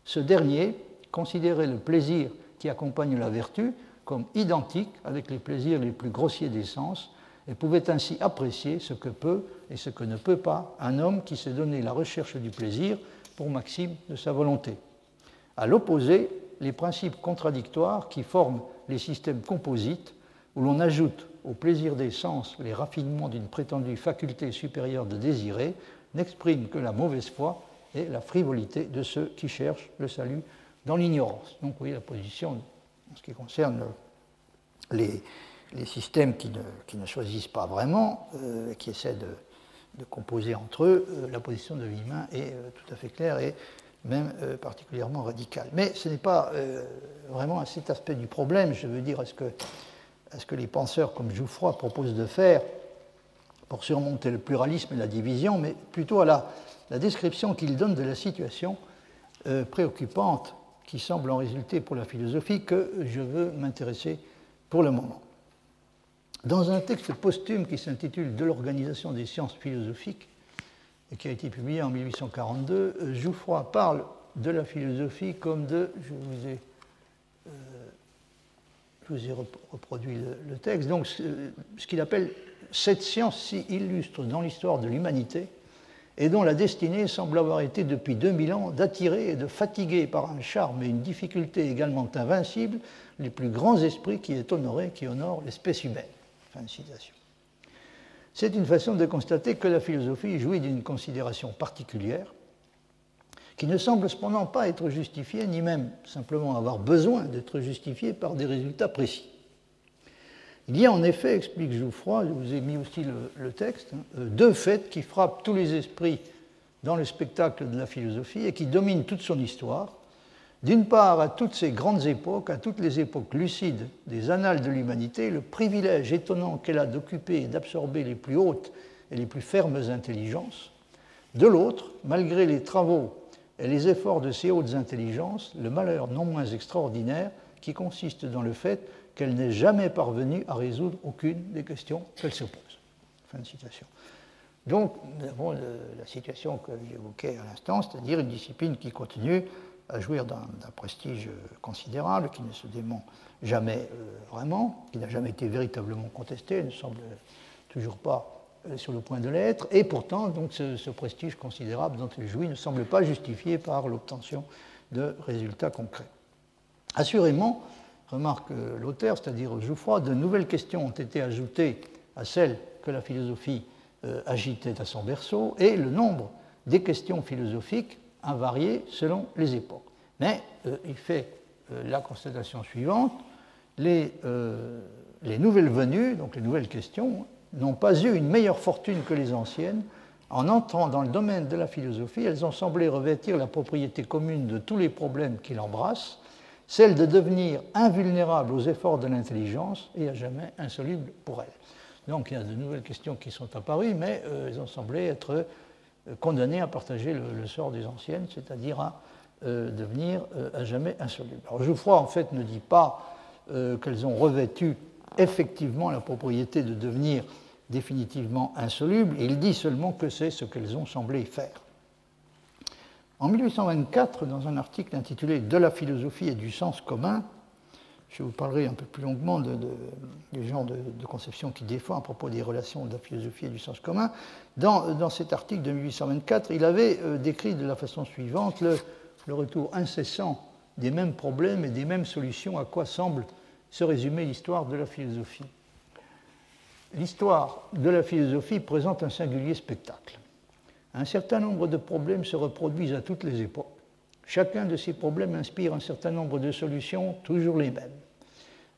Ce dernier considérait le plaisir qui accompagne la vertu comme identique avec les plaisirs les plus grossiers des sens et pouvait ainsi apprécier ce que peut et ce que ne peut pas un homme qui s'est donné la recherche du plaisir pour maxime de sa volonté. À l'opposé, les principes contradictoires qui forment les systèmes composites, où l'on ajoute au plaisir des sens les raffinements d'une prétendue faculté supérieure de désirer, n'expriment que la mauvaise foi et la frivolité de ceux qui cherchent le salut dans l'ignorance. Donc vous voyez la position en ce qui concerne les, systèmes qui ne, choisissent pas vraiment, euh, qui essaient de, composer entre eux, euh, la position de Villemin est euh, tout à fait claire et même particulièrement radicale. Mais ce n'est pas vraiment à cet aspect du problème, je veux dire, est-ce que à ce que les penseurs comme Jouffroy proposent de faire pour surmonter le pluralisme et la division, mais plutôt à la, description qu'ils donnent de la situation euh, préoccupante qui semble en résulter pour la philosophie que je veux m'intéresser pour le moment. Dans un texte posthume qui s'intitule De l'organisation des sciences philosophiques, et qui a été publié en 1842, Jouffroy parle de la philosophie comme de, je vous ai, euh, je vous ai reproduit le, texte, donc ce qu'il appelle cette science si illustre dans l'histoire de l'humanité et dont la destinée semble avoir été depuis 2000 ans d'attirer et de fatiguer par un charme et une difficulté également invincibles les plus grands esprits qui est honoré, qui honorent l'espèce humaine. C'est une façon de constater que la philosophie jouit d'une considération particulière qui ne semble cependant pas être justifié, ni même simplement avoir besoin d'être justifié par des résultats précis. Il y a en effet, explique Jouffroy, je vous ai mis aussi le, texte, hein, euh, deux faits qui frappent tous les esprits dans le spectacle de la philosophie et qui dominent toute son histoire. D'une part, à toutes ces grandes époques, à toutes les époques lucides des annales de l'humanité, le privilège étonnant qu'elle a d'occuper et d'absorber les plus hautes et les plus fermes intelligences. De l'autre, malgré les travaux les efforts de ces hautes intelligences, le malheur non moins extraordinaire qui consiste dans le fait qu'elle n'est jamais parvenue à résoudre aucune des questions qu'elle se pose. Fin de citation. Donc, nous avons la situation que j'évoquais à l'instant, c'est-à-dire une discipline qui continue à jouir d'un prestige considérable, qui ne se dément jamais euh, vraiment, qui n'a jamais été véritablement contesté, ne semble toujours pas euh, sur le point de l'être, et pourtant, donc, ce, prestige considérable dont il jouit ne semble pas justifié par l'obtention de résultats concrets. Assurément, remarque l'auteur, c'est-à-dire Jouffroy, de nouvelles questions ont été ajoutées à celles que la philosophie euh, agitait à son berceau, et le nombre des questions philosophiques a varié selon les époques. Mais euh, il fait la constatation suivante les, les nouvelles venues, donc les nouvelles questions, n'ont pas eu une meilleure fortune que les anciennes. En entrant dans le domaine de la philosophie, elles ont semblé revêtir la propriété commune de tous les problèmes qui l'embrassent, celle de devenir invulnérable aux efforts de l'intelligence et à jamais insoluble pour elle. Donc il y a de nouvelles questions qui sont apparues, mais euh, elles ont semblé être euh, condamnées à partager le, sort des anciennes, c'est-à-dire à euh, devenir à jamais insolubles. Alors Jouffroy, en fait, ne dit pas qu'elles ont revêtu effectivement la propriété de devenir définitivement insolubles, il dit seulement que c'est ce qu'elles ont semblé faire. En 1824, dans un article intitulé De la philosophie et du sens commun, je vous parlerai un peu plus longuement de, du genre de, conception qu'il défend à propos des relations de la philosophie et du sens commun. Dans, cet article de 1824, il avait euh, décrit de la façon suivante le, retour incessant des mêmes problèmes et des mêmes solutions à quoi semble se résumer l'histoire de la philosophie. L'histoire de la philosophie présente un singulier spectacle. Un certain nombre de problèmes se reproduisent à toutes les époques. Chacun de ces problèmes inspire un certain nombre de solutions, toujours les mêmes.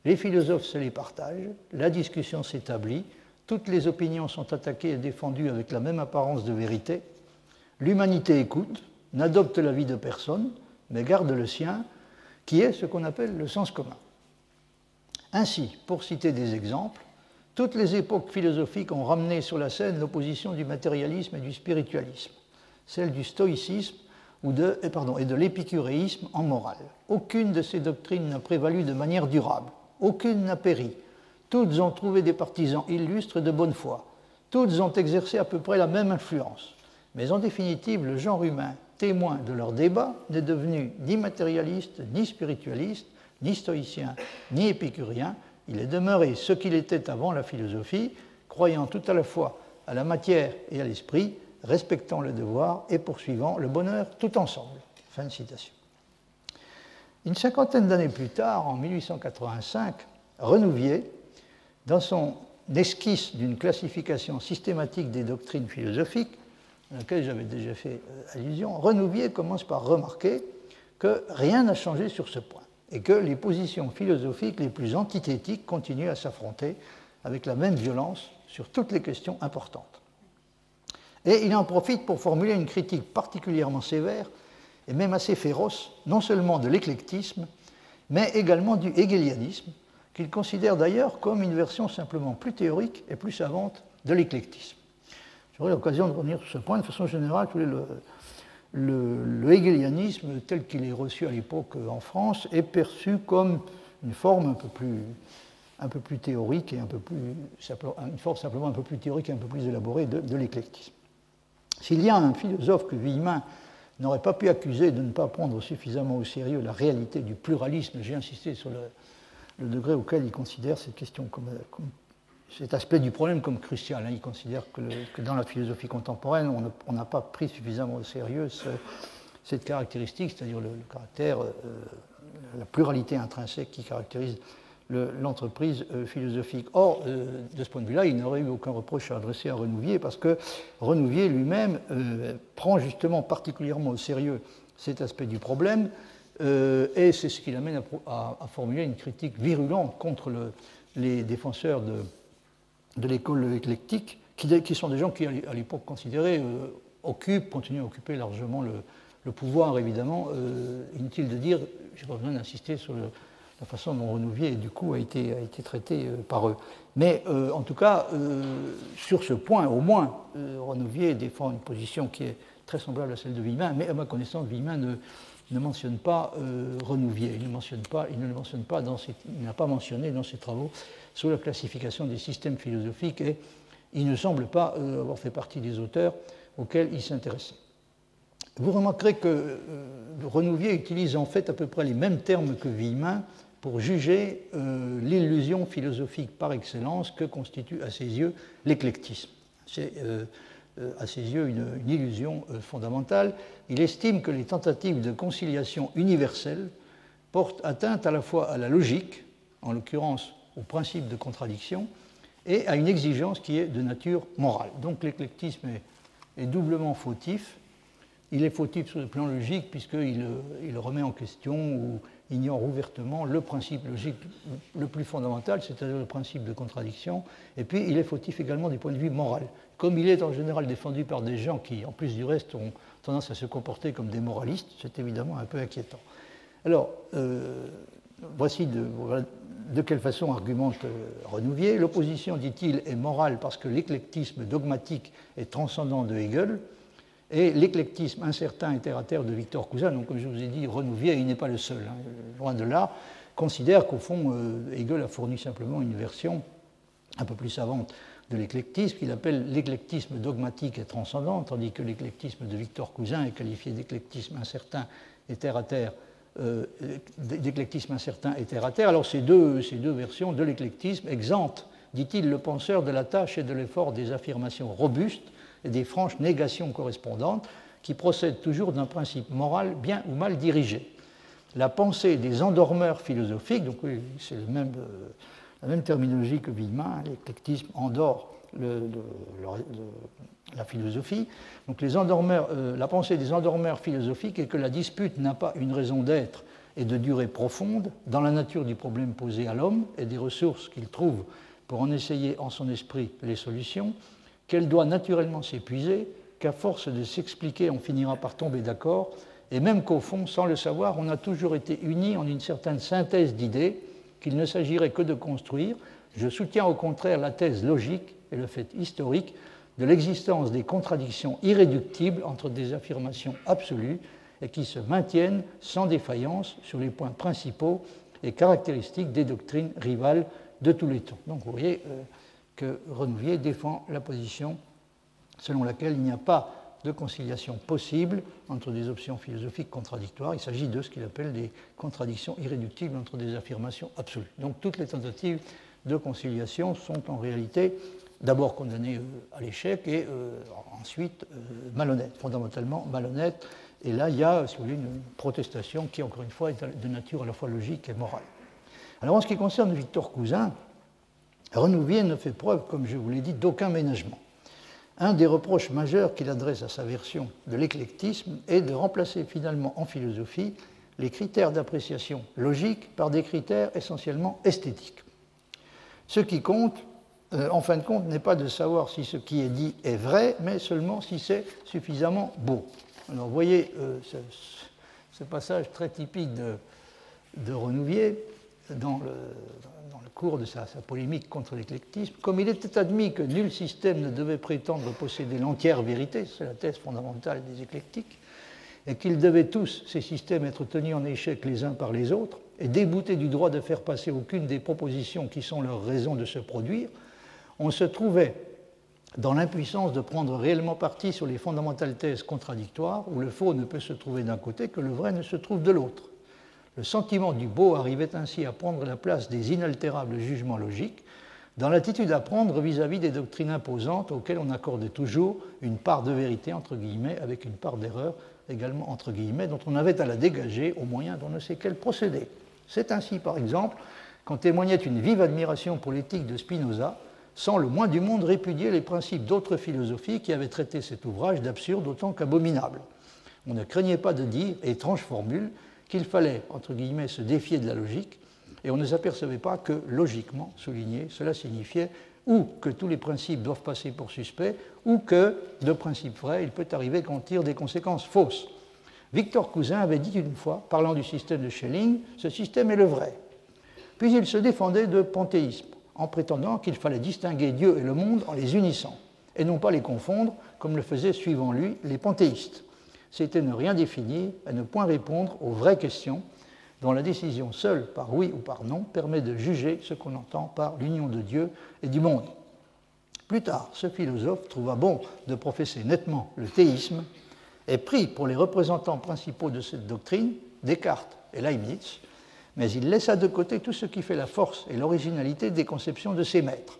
Les philosophes se les partagent, la discussion s'établit, toutes les opinions sont attaquées et défendues avec la même apparence de vérité. L'humanité écoute, n'adopte l'avis de personne, mais garde le sien, qui est ce qu'on appelle le sens commun. Ainsi, pour citer des exemples, toutes les époques philosophiques ont ramené sur la scène l'opposition du matérialisme et du spiritualisme, celle du stoïcisme ou de, et, pardon, et de l'épicuréisme en morale. Aucune de ces doctrines n'a prévalu de manière durable, aucune n'a péri. Toutes ont trouvé des partisans illustres de bonne foi. Toutes ont exercé à peu près la même influence. Mais en définitive, le genre humain, témoin de leurs débats, n'est devenu ni matérialiste ni spiritualiste, ni stoïcien, ni épicurien, il est demeuré ce qu'il était avant la philosophie, croyant tout à la fois à la matière et à l'esprit, respectant le devoir et poursuivant le bonheur tout ensemble. Fin de citation. Une cinquantaine d'années plus tard, en 1885, Renouvier, dans son esquisse d'une classification systématique des doctrines philosophiques, à laquelle j'avais déjà fait euh, allusion, Renouvier commence par remarquer que rien n'a changé sur ce point et que les positions philosophiques les plus antithétiques continuent à s'affronter avec la même violence sur toutes les questions importantes. Et il en profite pour formuler une critique particulièrement sévère et même assez féroce, non seulement de l'éclectisme, mais également du hegelianisme, qu'il considère d'ailleurs comme une version simplement plus théorique et plus savante de l'éclectisme. J'aurai l'occasion de revenir sur ce point. De façon générale, le, hegelianisme tel qu'il est reçu à l'époque en France est perçu comme une forme un peu plus, théorique et un peu plus une forme simplement un peu plus théorique et un peu plus élaborée de, l'éclectisme. S'il y a un philosophe que Villemin n'aurait pas pu accuser de ne pas prendre suffisamment au sérieux la réalité du pluralisme, j'ai insisté sur le, degré auquel il considère cette question comme, cet aspect du problème comme crucial. Il considère que, dans la philosophie contemporaine, on n'a pas pris suffisamment au sérieux cette caractéristique, c'est-à-dire le, caractère, euh, la pluralité intrinsèque qui caractérise l'entreprise euh, philosophique. Or, euh, de ce point de vue-là, il n'aurait eu aucun reproche à adresser à Renouvier, parce que Renouvier lui-même euh, prend justement particulièrement au sérieux cet aspect du problème, et c'est ce qui l'amène à, formuler une critique virulente contre les défenseurs de, de l'école éclectique, qui, sont des gens qui, à l'époque considérés, occupent, continuent à occuper largement le, pouvoir, évidemment. inutile de dire, je n'ai pas besoin d'insister sur la façon dont Renouvier, du coup, a été, traité euh, par eux. Mais euh, en tout cas, euh, sur ce point, au moins, Renouvier défend une position qui est très semblable à celle de Villemin, mais à ma connaissance, Villemin ne, ne mentionne pas Renouvier. Il ne, mentionne pas, il le mentionne pas dans ses, il n'a pas mentionné dans ses travaux sur la classification des systèmes philosophiques et il ne semble pas avoir fait partie des auteurs auxquels il s'intéressait. Vous remarquerez que Renouvier utilise en fait à peu près les mêmes termes que Villemin pour juger euh, l'illusion philosophique par excellence que constitue à ses yeux l'éclectisme. Euh, euh, à ses yeux une, illusion fondamentale. Il estime que les tentatives de conciliation universelle portent atteinte à la fois à la logique, en l'occurrence au principe de contradiction, et à une exigence qui est de nature morale. Donc l'éclectisme est, doublement fautif. Il est fautif sur le plan logique puisqu'il il remet en question ou ignore ouvertement le principe logique le plus fondamental, c'est-à-dire le principe de contradiction, et puis il est fautif également du point de vue moral. Comme il est en général défendu par des gens qui, en plus du reste, ont tendance à se comporter comme des moralistes, c'est évidemment un peu inquiétant. Alors, euh, voici de, quelle façon argumente euh, Renouvier. L'opposition, dit-il, est morale parce que l'éclectisme dogmatique est transcendant de Hegel, et l'éclectisme incertain et terre à terre de Victor Cousin, donc comme je vous ai dit, Renouvier, il n'est pas le seul, hein, loin de là, considère qu'au fond, euh, Hegel a fourni simplement une version un peu plus savante de l'éclectisme, qu'il appelle l'éclectisme dogmatique et transcendant, tandis que l'éclectisme de Victor Cousin est qualifié d'éclectisme incertain et terre à terre, d'éclectisme incertain et terre à terre. Alors ces deux, ces deux versions de l'éclectisme exemptent, dit-il, le penseur de la tâche et de l'effort des affirmations robustes et des franches négations correspondantes qui procèdent toujours d'un principe moral bien ou mal dirigé. La pensée des endormeurs philosophiques, c'est euh, la même terminologie que Villemin, l'éclectisme endort la philosophie. Euh, la pensée des endormeurs philosophiques est que la dispute n'a pas une raison d'être et de durée profonde dans la nature du problème posé à l'homme et des ressources qu'il trouve pour en essayer en son esprit les solutions, qu'elle doit naturellement s'épuiser, qu'à force de s'expliquer, on finira par tomber d'accord, et même qu'au fond, sans le savoir, on a toujours été unis en une certaine synthèse d'idées qu'il ne s'agirait que de construire. Je soutiens au contraire la thèse logique et le fait historique de l'existence des contradictions irréductibles entre des affirmations absolues et qui se maintiennent sans défaillance sur les points principaux et caractéristiques des doctrines rivales de tous les temps. Donc vous voyez, euh, Renouvier défend la position selon laquelle il n'y a pas de conciliation possible entre des options philosophiques contradictoires. Il s'agit de ce qu'il appelle des contradictions irréductibles entre des affirmations absolues. Donc toutes les tentatives de conciliation sont en réalité d'abord condamnées euh, à l'échec et euh, ensuite euh, malhonnêtes, fondamentalement malhonnêtes. Et là, il y a, si vous voulez, une protestation qui, encore une fois, est de nature à la fois logique et morale. Alors en ce qui concerne Victor Cousin, Renouvier ne fait preuve, comme je vous l'ai dit, d'aucun ménagement. Un des reproches majeurs qu'il adresse à sa version de l'éclectisme est de remplacer finalement en philosophie les critères d'appréciation logique par des critères essentiellement esthétiques. Ce qui compte, euh, en fin de compte, n'est pas de savoir si ce qui est dit est vrai, mais seulement si c'est suffisamment beau. Alors vous voyez euh, ce, passage très typique de, de Renouvier dans le, cours de sa, polémique contre l'éclectisme, comme il était admis que nul système ne devait prétendre posséder l'entière vérité, c'est la thèse fondamentale des éclectiques, et qu'ils devaient tous, ces systèmes, être tenus en échec les uns par les autres, et déboutés du droit de faire passer aucune des propositions qui sont leur raison de se produire, on se trouvait dans l'impuissance de prendre réellement parti sur les fondamentales thèses contradictoires, où le faux ne peut se trouver d'un côté que le vrai ne se trouve de l'autre. Le sentiment du beau arrivait ainsi à prendre la place des inaltérables jugements logiques, dans l'attitude à prendre vis-à-vis des doctrines imposantes auxquelles on accorde toujours une part de vérité, entre guillemets, avec une part d'erreur également, entre guillemets, dont on avait à la dégager au moyen d'on ne sait quel procédé. C'est ainsi, par exemple, qu'en témoignait une vive admiration pour l'éthique de Spinoza, sans le moins du monde répudier les principes d'autres philosophies qui avaient traité cet ouvrage d'absurde autant qu'abominable. On ne craignait pas de dire, étrange formule, qu'il fallait, entre guillemets, se défier de la logique, et on ne s'apercevait pas que, logiquement souligné, cela signifiait ou que tous les principes doivent passer pour suspects, ou que, de principes vrais, il peut arriver qu'on tire des conséquences fausses. Victor Cousin avait dit une fois, parlant du système de Schelling, ce système est le vrai. Puis il se défendait de panthéisme, en prétendant qu'il fallait distinguer Dieu et le monde en les unissant, et non pas les confondre, comme le faisaient, suivant lui, les panthéistes. C'était ne rien définir et ne point répondre aux vraies questions, dont la décision seule, par oui ou par non, permet de juger ce qu'on entend par l'union de Dieu et du monde. Plus tard, ce philosophe trouva bon de professer nettement le théisme et prit pour les représentants principaux de cette doctrine Descartes et Leibniz, mais il laissa de côté tout ce qui fait la force et l'originalité des conceptions de ses maîtres.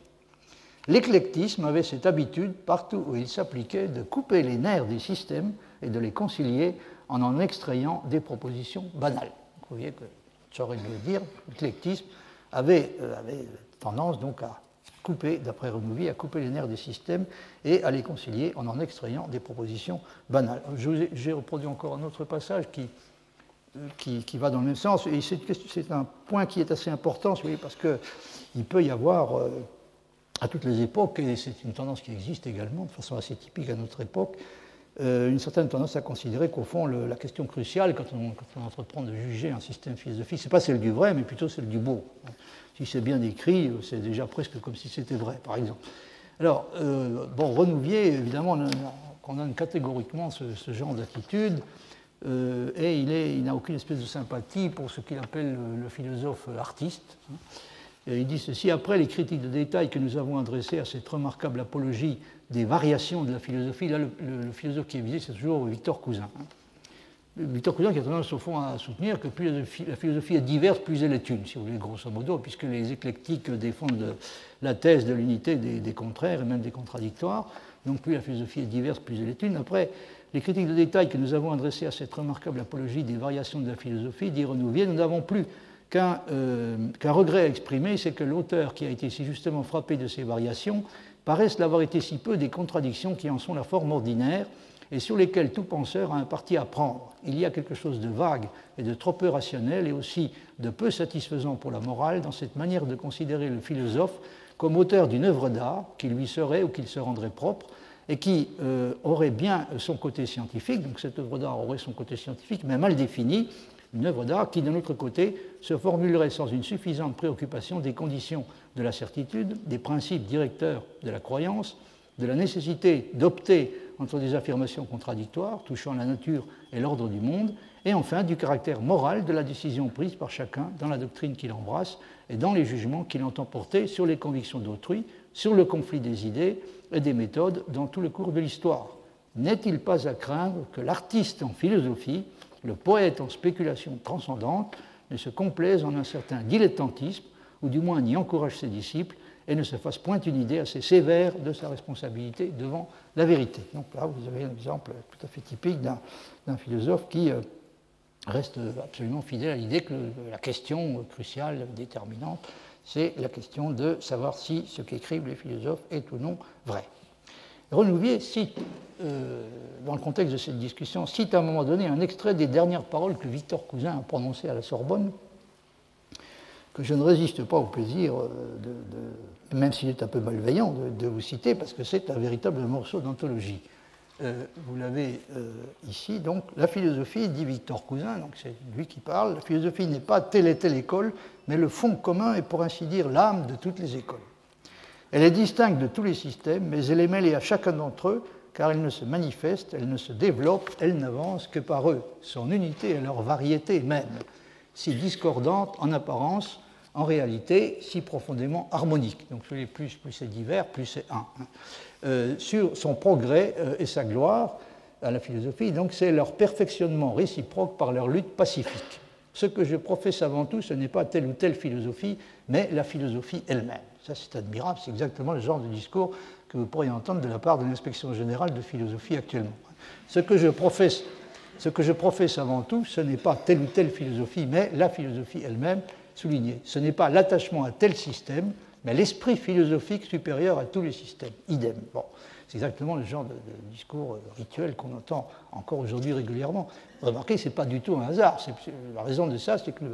L'éclectisme avait cette habitude, partout où il s'appliquait, de couper les nerfs des systèmes et de les concilier en en extrayant des propositions banales. Vous voyez que, j'aurais dû dire, l'éclectisme avait, euh, avait, tendance donc à couper, d'après Renouvier, à couper les nerfs des systèmes et à les concilier en en extrayant des propositions banales. J'ai reproduit encore un autre passage qui, qui, va dans le même sens. Et c'est un point qui est assez important, parce qu'il peut y avoir, euh, à toutes les époques, et c'est une tendance qui existe également de façon assez typique à notre époque, euh, une certaine tendance à considérer qu'au fond, la question cruciale, quand on, entreprend de juger un système philosophique, ce n'est pas celle du vrai, mais plutôt celle du beau. Si c'est bien écrit, c'est déjà presque comme si c'était vrai, par exemple. Alors, euh, bon, Renouvier, évidemment, condamne catégoriquement ce, ce genre d'attitude. Euh, et il n'a aucune espèce de sympathie pour ce qu'il appelle le, philosophe artiste. Hein. Il dit ceci Après les critiques de détail que nous avons adressées à cette remarquable apologie des variations de la philosophie, là, le, philosophe qui est visé, c'est toujours Victor Cousin. Victor Cousin qui a tendance au fond à soutenir que plus la philosophie est diverse, plus elle est une, si vous voulez, grosso modo, puisque les éclectiques défendent la thèse de l'unité des, des, contraires et même des contradictoires. Donc plus la philosophie est diverse, plus elle est une. Après, les critiques de détail que nous avons adressées à cette remarquable apologie des variations de la philosophie, dit Renouvier, nous n'avons plus euh, qu'un regret à exprimer, c'est que l'auteur qui a été si justement frappé de ces variations paraisse l'avoir été si peu des contradictions qui en sont la forme ordinaire et sur lesquelles tout penseur a un parti à prendre. Il y a quelque chose de vague et de trop peu rationnel et aussi de peu satisfaisant pour la morale dans cette manière de considérer le philosophe comme auteur d'une œuvre d'art qui lui serait ou qu'il se rendrait propre, et qui euh, aurait bien son côté scientifique, donc cette œuvre d'art aurait son côté scientifique, mais mal défini, une œuvre d'art qui, d'un autre côté, se formulerait sans une suffisante préoccupation des conditions de la certitude, des principes directeurs de la croyance, de la nécessité d'opter entre des affirmations contradictoires touchant la nature et l'ordre du monde, et enfin du caractère moral de la décision prise par chacun dans la doctrine qu'il embrasse et dans les jugements qu'il entend porter sur les convictions d'autrui, sur le conflit des idées et des méthodes dans tout le cours de l'histoire. N'est-il pas à craindre que l'artiste en philosophie, le poète en spéculation transcendante, ne se complaise en un certain dilettantisme, ou du moins n'y encourage ses disciples, et ne se fasse point une idée assez sévère de sa responsabilité devant la vérité. Donc là, vous avez un exemple tout à fait typique d'un philosophe qui euh, reste absolument fidèle à l'idée que la question cruciale, déterminante, c'est la question de savoir si ce qu'écrivent les philosophes est ou non vrai. Renouvier cite, euh, dans le contexte de cette discussion, cite à un moment donné un extrait des dernières paroles que Victor Cousin a prononcées à la Sorbonne, que je ne résiste pas au plaisir, euh, de, même s'il est un peu malveillant, de vous citer, parce que c'est un véritable morceau d'anthologie. Euh, vous l'avez ici, donc la philosophie, dit Victor Cousin, donc c'est lui qui parle, la philosophie n'est pas telle et telle école, mais le fond commun est pour ainsi dire l'âme de toutes les écoles. Elle est distincte de tous les systèmes, mais elle est mêlée à chacun d'entre eux, car elle ne se manifeste, elle ne se développe, elle n'avance que par eux, son unité et leur variété même, si discordantes en apparence, en réalité si profondément harmonique. Donc plus plus, plus c'est divers, plus c'est un. Hein. Euh, sur son progrès euh, et sa gloire à la philosophie, donc c'est leur perfectionnement réciproque par leur lutte pacifique. Ce que je professe avant tout, ce n'est pas telle ou telle philosophie, mais la philosophie elle-même. Ça, c'est admirable, c'est exactement le genre de discours que vous pourriez entendre de la part de l'inspection générale de philosophie actuellement. Ce que je professe, ce que je professe avant tout, ce n'est pas telle ou telle philosophie, mais la philosophie elle-même, soulignée. Ce n'est pas l'attachement à tel système, mais l'esprit philosophique supérieur à tous les systèmes. Idem. Bon. C'est exactement le genre de, discours rituel qu'on entend encore aujourd'hui régulièrement. Remarquez, ce n'est pas du tout un hasard. La raison de ça, c'est que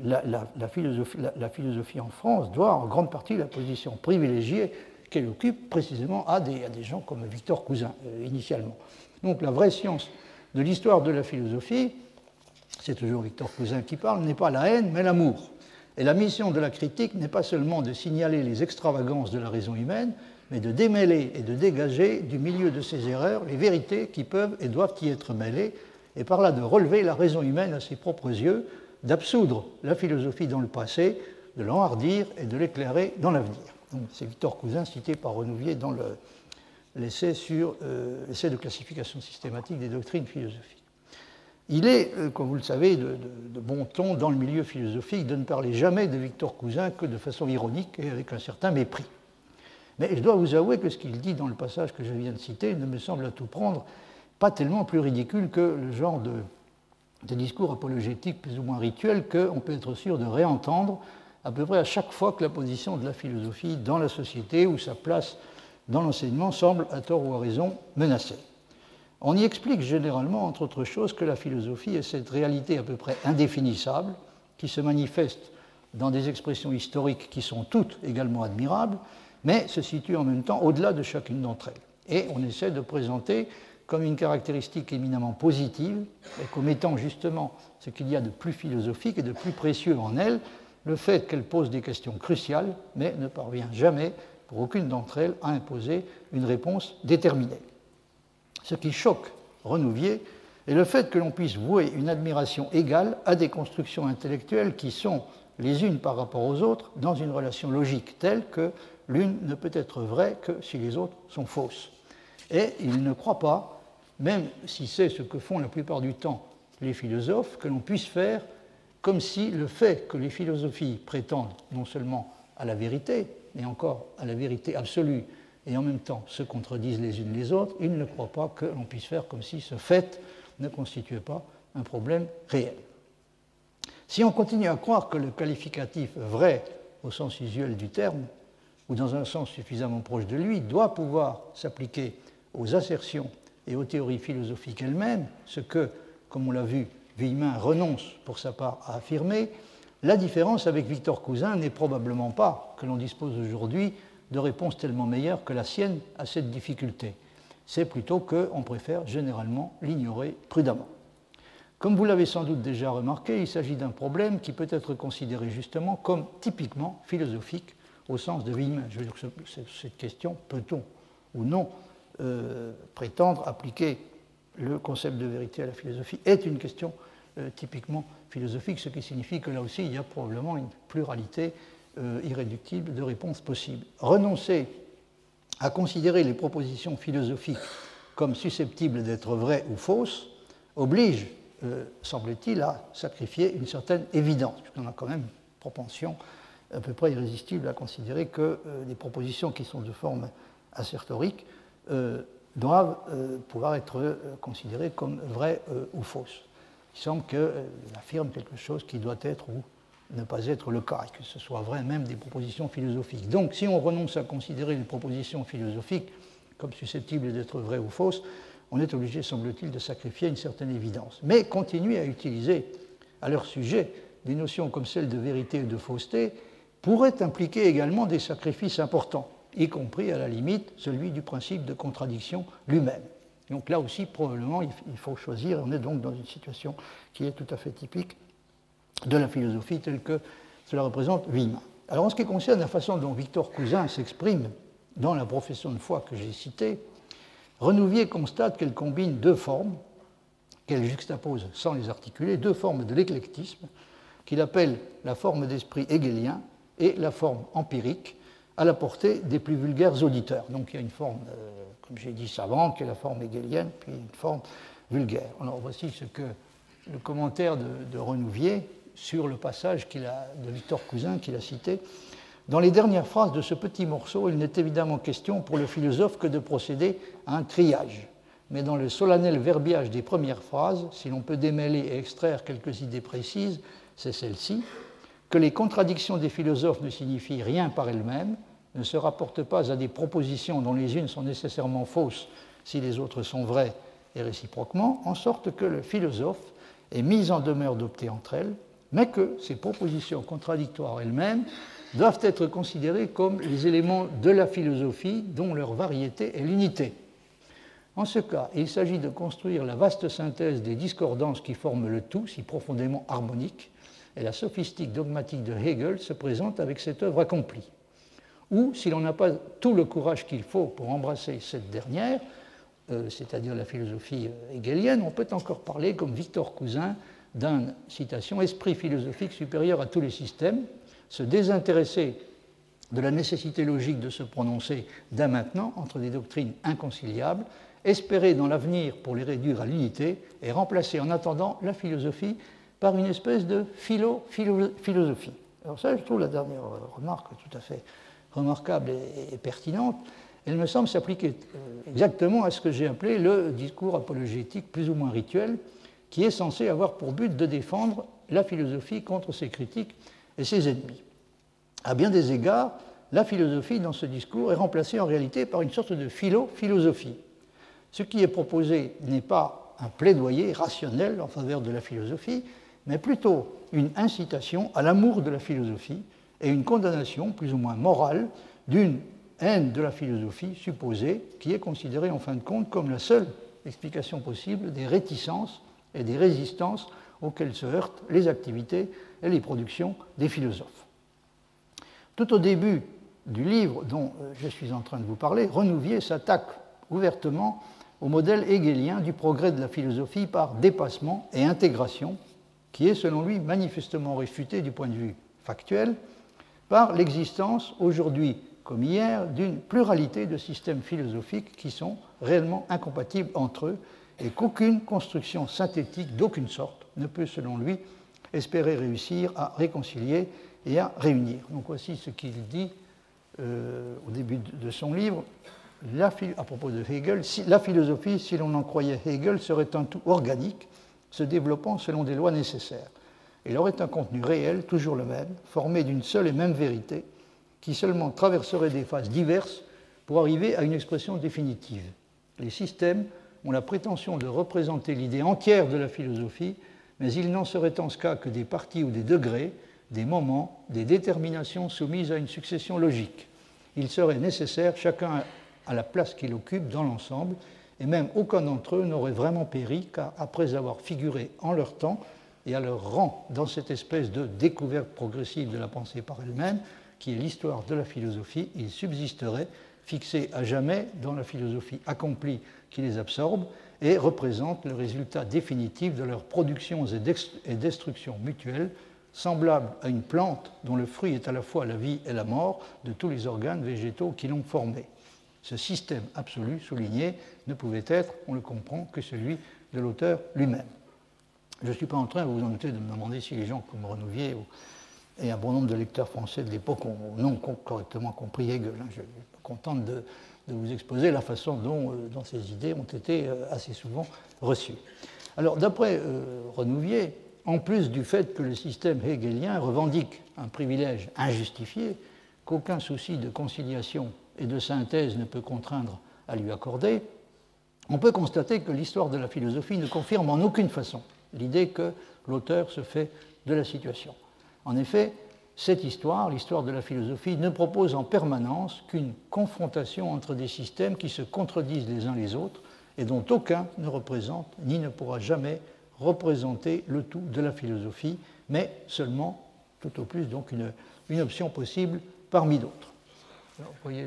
la, philosophie, en France doit en grande partie la position privilégiée qu'elle occupe précisément à des, gens comme Victor Cousin, euh, initialement. Donc la vraie science de l'histoire de la philosophie, c'est toujours Victor Cousin qui parle, n'est pas la haine, mais l'amour. Et la mission de la critique n'est pas seulement de signaler les extravagances de la raison humaine, mais de démêler et de dégager du milieu de ces erreurs les vérités qui peuvent et doivent y être mêlées, et par là de relever la raison humaine à ses propres yeux, d'absoudre la philosophie dans le passé, de l'enhardir et de l'éclairer dans l'avenir. C'est Victor Cousin cité par Renouvier dans euh, l'essai de classification systématique des doctrines philosophiques. Il est, euh, comme vous le savez, de, bon ton dans le milieu philosophique de ne parler jamais de Victor Cousin que de façon ironique et avec un certain mépris. Mais je dois vous avouer que ce qu'il dit dans le passage que je viens de citer ne me semble à tout prendre pas tellement plus ridicule que le genre de, discours apologétique plus ou moins rituel qu'on peut être sûr de réentendre à peu près à chaque fois que la position de la philosophie dans la société ou sa place dans l'enseignement semble, à tort ou à raison, menacée. On y explique généralement, entre autres choses, que la philosophie est cette réalité à peu près indéfinissable qui se manifeste dans des expressions historiques qui sont toutes également admirables, mais se situe en même temps au-delà de chacune d'entre elles. Et on essaie de présenter comme une caractéristique éminemment positive, et comme étant justement ce qu'il y a de plus philosophique et de plus précieux en elle, le fait qu'elle pose des questions cruciales, mais ne parvient jamais, pour aucune d'entre elles, à imposer une réponse déterminée. Ce qui choque Renouvier est le fait que l'on puisse vouer une admiration égale à des constructions intellectuelles qui sont les unes par rapport aux autres dans une relation logique telle que l'une ne peut être vraie que si les autres sont fausses. Et il ne croit pas, même si c'est ce que font la plupart du temps les philosophes, que l'on puisse faire comme si le fait que les philosophies prétendent non seulement à la vérité, mais encore à la vérité absolue, et en même temps se contredisent les unes les autres, il ne croit pas que l'on puisse faire comme si ce fait ne constituait pas un problème réel. Si on continue à croire que le qualificatif vrai, au sens usuel du terme, ou dans un sens suffisamment proche de lui, doit pouvoir s'appliquer aux assertions et aux théories philosophiques elles-mêmes, ce que, comme on l'a vu, Villemin renonce pour sa part à affirmer, la différence avec Victor Cousin n'est probablement pas que l'on dispose aujourd'hui de réponses tellement meilleures que la sienne à cette difficulté. C'est plutôt qu'on préfère généralement l'ignorer prudemment. Comme vous l'avez sans doute déjà remarqué, il s'agit d'un problème qui peut être considéré justement comme typiquement philosophique au sens de Wieman. Je veux dire que cette question, peut-on ou non euh, prétendre appliquer le concept de vérité à la philosophie, est une question euh, typiquement philosophique, ce qui signifie que là aussi, il y a probablement une pluralité euh, irréductible de réponses possibles. Renoncer à considérer les propositions philosophiques comme susceptibles d'être vraies ou fausses oblige, semble-t-il, à sacrifier une certaine évidence, puisqu'on a quand même une propension à peu près irrésistible à considérer que des propositions qui sont de forme assertorique euh, doivent euh, pouvoir être considérées comme vraies ou fausses. Il semble qu'elle affirme quelque chose qui doit être ou ne pas être le cas, et que ce soit vrai même des propositions philosophiques. Donc si on renonce à considérer les propositions philosophiques comme susceptibles d'être vraies ou fausses, on est obligé, semble-t-il, de sacrifier une certaine évidence. Mais continuer à utiliser à leur sujet des notions comme celles de vérité et de fausseté pourrait impliquer également des sacrifices importants, y compris à la limite celui du principe de contradiction lui-même. Donc là aussi, probablement, il faut choisir. On est donc dans une situation qui est tout à fait typique de la philosophie telle que cela représente Wiemann. Alors en ce qui concerne la façon dont Victor Cousin s'exprime dans la profession de foi que j'ai citée, Renouvier constate qu'elle combine deux formes, qu'elle juxtapose sans les articuler, deux formes de l'éclectisme qu'il appelle la forme d'esprit hegelien et la forme empirique, à la portée des plus vulgaires auditeurs. Donc il y a une forme, euh, comme j'ai dit, savante, qui est la forme hegelienne, puis une forme vulgaire. Alors voici ce que le commentaire de, Renouvier sur le passage a, de Victor Cousin qu'il a cité. Dans les dernières phrases de ce petit morceau, il n'est évidemment question pour le philosophe que de procéder à un triage. Mais dans le solennel verbiage des premières phrases, si l'on peut démêler et extraire quelques idées précises, c'est celle-ci que les contradictions des philosophes ne signifient rien par elles-mêmes, ne se rapportent pas à des propositions dont les unes sont nécessairement fausses si les autres sont vraies et réciproquement, en sorte que le philosophe est mis en demeure d'opter entre elles, mais que ces propositions contradictoires elles-mêmes doivent être considérées comme les éléments de la philosophie dont leur variété est l'unité. En ce cas, il s'agit de construire la vaste synthèse des discordances qui forment le tout, si profondément harmonique, et la sophistique dogmatique de Hegel se présente avec cette œuvre accomplie. Ou, si l'on n'a pas tout le courage qu'il faut pour embrasser cette dernière, euh, c'est-à-dire la philosophie euh, hegelienne, on peut encore parler, comme Victor Cousin, d'un citation esprit philosophique supérieur à tous les systèmes, se désintéresser de la nécessité logique de se prononcer dès maintenant entre des doctrines inconciliables, espérer dans l'avenir pour les réduire à l'unité et remplacer en attendant la philosophie par une espèce de philo-philosophie. Alors ça, je trouve la dernière remarque tout à fait remarquable et, pertinente. Elle me semble s'appliquer euh, exactement à ce que j'ai appelé le discours apologétique plus ou moins rituel, qui est censé avoir pour but de défendre la philosophie contre ses critiques et ses ennemis. À bien des égards, la philosophie dans ce discours est remplacée en réalité par une sorte de philo-philosophie. Ce qui est proposé n'est pas un plaidoyer rationnel en faveur de la philosophie, mais plutôt une incitation à l'amour de la philosophie et une condamnation plus ou moins morale d'une haine de la philosophie supposée qui est considérée en fin de compte comme la seule explication possible des réticences et des résistances auxquelles se heurtent les activités et les productions des philosophes. Tout au début du livre dont euh, je suis en train de vous parler, Renouvier s'attaque ouvertement au modèle hegelien du progrès de la philosophie par dépassement et intégration, qui est selon lui manifestement réfuté du point de vue factuel par l'existence aujourd'hui comme hier d'une pluralité de systèmes philosophiques qui sont réellement incompatibles entre eux et qu'aucune construction synthétique d'aucune sorte ne peut, selon lui, espérer réussir à réconcilier et à réunir. Donc voici ce qu'il dit euh, au début de son livre. à propos de Hegel, la philosophie, si l'on en croyait Hegel, serait un tout organique se développant selon des lois nécessaires. Il aurait un contenu réel, toujours le même, formé d'une seule et même vérité, qui seulement traverserait des phases diverses pour arriver à une expression définitive. Les systèmes ont la prétention de représenter l'idée entière de la philosophie, mais ils n'en seraient en ce cas que des parties ou des degrés, des moments, des déterminations soumises à une succession logique. Il serait nécessaire, chacun à la place qu'il occupe dans l'ensemble, et même aucun d'entre eux n'aurait vraiment péri, car après avoir figuré en leur temps et à leur rang dans cette espèce de découverte progressive de la pensée par elle-même, qui est l'histoire de la philosophie, ils subsisteraient, fixés à jamais dans la philosophie accomplie qui les absorbe, et représentent le résultat définitif de leurs productions et destructions mutuelles, semblables à une plante dont le fruit est à la fois la vie et la mort de tous les organes végétaux qui l'ont formée. Ce système absolu, souligné, ne pouvait être, on le comprend, que celui de l'auteur lui-même. Je ne suis pas en train, vous vous en doutez, de me demander si les gens comme Renouvier et un bon nombre de lecteurs français de l'époque ont non correctement compris Hegel. Hein. Je suis contente de, vous exposer la façon dont, euh, ces idées ont été euh, assez souvent reçues. Alors, d'après euh, Renouvier, en plus du fait que le système hegelien revendique un privilège injustifié, qu'aucun souci de conciliation et de synthèse ne peut contraindre à lui accorder, on peut constater que l'histoire de la philosophie ne confirme en aucune façon l'idée que l'auteur se fait de la situation. En effet, cette histoire, l'histoire de la philosophie, ne propose en permanence qu'une confrontation entre des systèmes qui se contredisent les uns les autres et dont aucun ne représente ni ne pourra jamais représenter le tout de la philosophie, mais seulement, tout au plus, donc une, option possible parmi d'autres. Vous voyez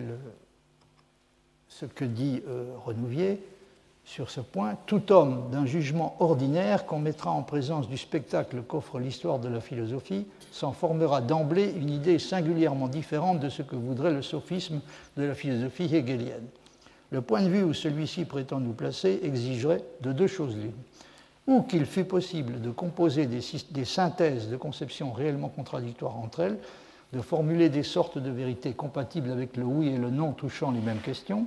ce que dit euh, Renouvier. Sur ce point, tout homme d'un jugement ordinaire qu'on mettra en présence du spectacle qu'offre l'histoire de la philosophie s'en formera d'emblée une idée singulièrement différente de ce que voudrait le sophisme de la philosophie hegelienne. Le point de vue où celui-ci prétend nous placer exigerait de deux choses l'une. Ou qu'il fût possible de composer des, des synthèses de conceptions réellement contradictoires entre elles, de formuler des sortes de vérités compatibles avec le oui et le non touchant les mêmes questions,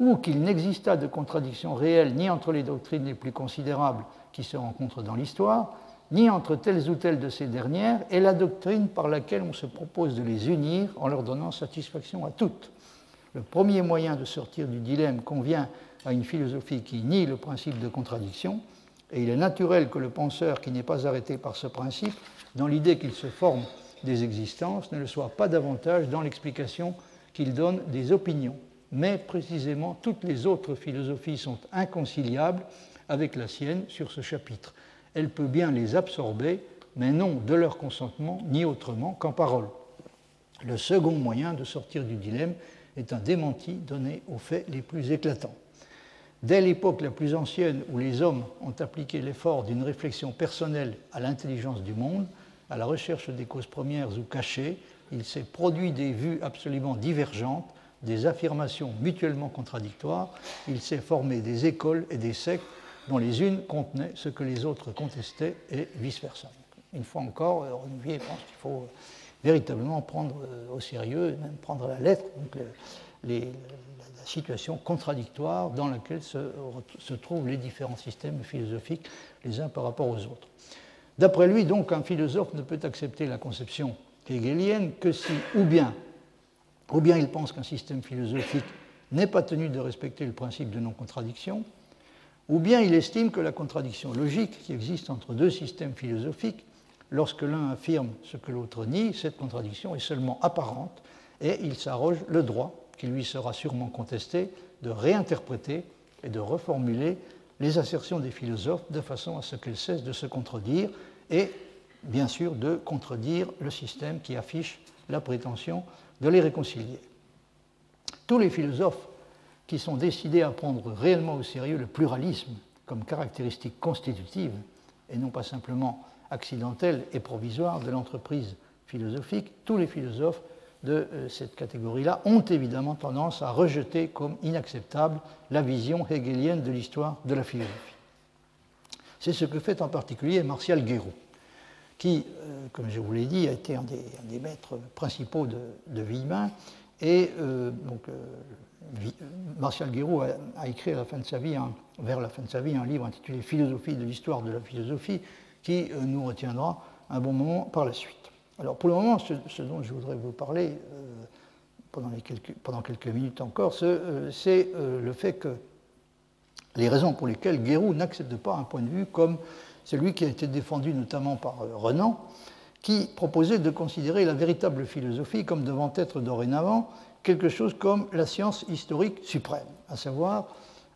ou qu'il n'exista de contradiction réelle ni entre les doctrines les plus considérables qui se rencontrent dans l'histoire, ni entre telles ou telles de ces dernières et la doctrine par laquelle on se propose de les unir en leur donnant satisfaction à toutes. Le premier moyen de sortir du dilemme convient à une philosophie qui nie le principe de contradiction, et il est naturel que le penseur qui n'est pas arrêté par ce principe, dans l'idée qu'il se forme des existences, ne le soit pas davantage dans l'explication qu'il donne des opinions mais précisément toutes les autres philosophies sont inconciliables avec la sienne sur ce chapitre. Elle peut bien les absorber, mais non de leur consentement, ni autrement qu'en parole. Le second moyen de sortir du dilemme est un démenti donné aux faits les plus éclatants. Dès l'époque la plus ancienne où les hommes ont appliqué l'effort d'une réflexion personnelle à l'intelligence du monde, à la recherche des causes premières ou cachées, il s'est produit des vues absolument divergentes des affirmations mutuellement contradictoires, il s'est formé des écoles et des sectes dont les unes contenaient ce que les autres contestaient et vice-versa. Une fois encore, euh, Renouvier pense qu'il faut euh, véritablement prendre euh, au sérieux, même prendre à la lettre, la situation contradictoire dans laquelle se, se, trouvent les différents systèmes philosophiques les uns par rapport aux autres. D'après lui, donc, un philosophe ne peut accepter la conception hegelienne que si, ou bien ou bien il pense qu'un système philosophique n'est pas tenu de respecter le principe de non-contradiction, ou bien il estime que la contradiction logique qui existe entre deux systèmes philosophiques, lorsque l'un affirme ce que l'autre nie, cette contradiction est seulement apparente et il s'arroge le droit, qui lui sera sûrement contesté, de réinterpréter et de reformuler les assertions des philosophes de façon à ce qu'elles cessent de se contredire et bien sûr de contredire le système qui affiche la prétention de les réconcilier. Tous les philosophes qui sont décidés à prendre réellement au sérieux le pluralisme comme caractéristique constitutive et non pas simplement accidentelle et provisoire de l'entreprise philosophique, tous les philosophes de euh, cette catégorie-là ont évidemment tendance à rejeter comme inacceptable la vision hegelienne de l'histoire de la philosophie. C'est ce que fait en particulier Martial Guéroult qui, euh, comme je vous l'ai dit, a été un des, maîtres principaux de, de Villemin. Et euh, donc, euh, Martial Guéroux a, écrit à la fin de sa vie, vers la fin de sa vie, un livre intitulé Philosophie de l'histoire de la philosophie, qui nous retiendra un bon moment par la suite. Alors, pour le moment, ce, dont je voudrais vous parler pendant, quelques, pendant, quelques, minutes encore, c'est le fait que les raisons pour lesquelles Guéroux n'accepte pas un point de vue comme celui qui a été défendu notamment par euh, Renan, qui proposait de considérer la véritable philosophie comme devant être dorénavant quelque chose comme la science historique suprême, à savoir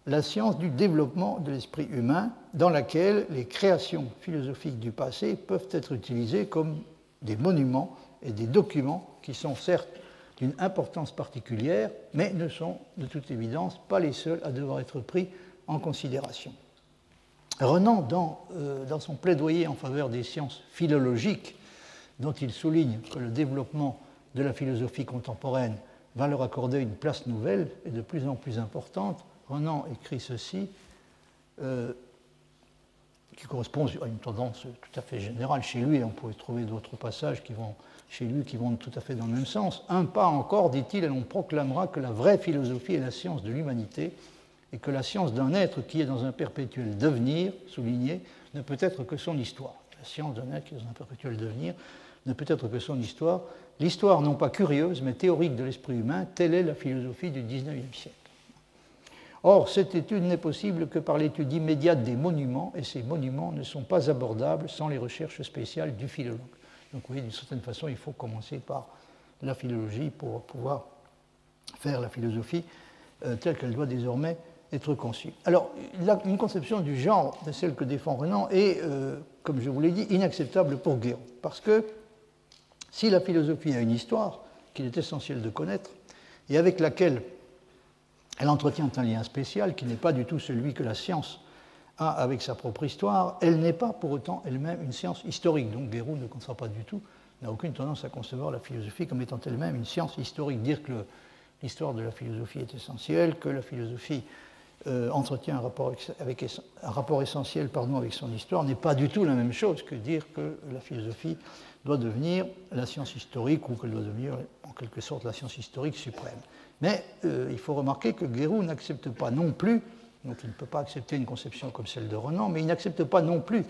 la science du développement de l'esprit humain, dans laquelle les créations philosophiques du passé peuvent être utilisées comme des monuments et des documents qui sont certes d'une importance particulière, mais ne sont de toute évidence pas les seuls à devoir être pris en considération. Renan, euh, dans, son plaidoyer en faveur des sciences philologiques, dont il souligne que le développement de la philosophie contemporaine va leur accorder une place nouvelle et de plus en plus importante, Renan écrit ceci, euh, qui correspond à une tendance tout à fait générale chez lui, on pourrait trouver d'autres passages qui vont chez lui qui vont tout à fait dans le même sens. Un pas encore, dit-il, et l'on proclamera que la vraie philosophie est la science de l'humanité, et que la science d'un être qui est dans un perpétuel devenir, souligné, ne peut être que son histoire. La science d'un être qui est dans un perpétuel devenir ne peut être que son histoire. L'histoire non pas curieuse, mais théorique de l'esprit humain, telle est la philosophie du XIXe siècle. Or, cette étude n'est possible que par l'étude immédiate des monuments, et ces monuments ne sont pas abordables sans les recherches spéciales du philologue. Donc, vous voyez, d'une certaine façon, il faut commencer par la philologie pour pouvoir faire la philosophie euh, telle qu'elle doit désormais être. Alors, une conception du genre de celle que défend Renan est, euh, comme je vous l'ai dit, inacceptable pour Guéraud. Parce que si la philosophie a une histoire qu'il est essentiel de connaître, et avec laquelle Elle entretient un lien spécial qui n'est pas du tout celui que la science a avec sa propre histoire. Elle n'est pas pour autant elle-même une science historique. Donc Guérou ne conçoit pas du tout, n'a aucune tendance à concevoir la philosophie comme étant elle-même une science historique. Dire que l'histoire de la philosophie est essentielle, que la philosophie euh, entretient un rapport, avec, un rapport essentiel pardon, avec son histoire n'est pas du tout la même chose que dire que la philosophie doit devenir la science historique ou qu'elle doit devenir en quelque sorte la science historique suprême. Mais euh, il faut remarquer que Guérou n'accepte pas non plus, donc il ne peut pas accepter une conception comme celle de Renan, mais il n'accepte pas non plus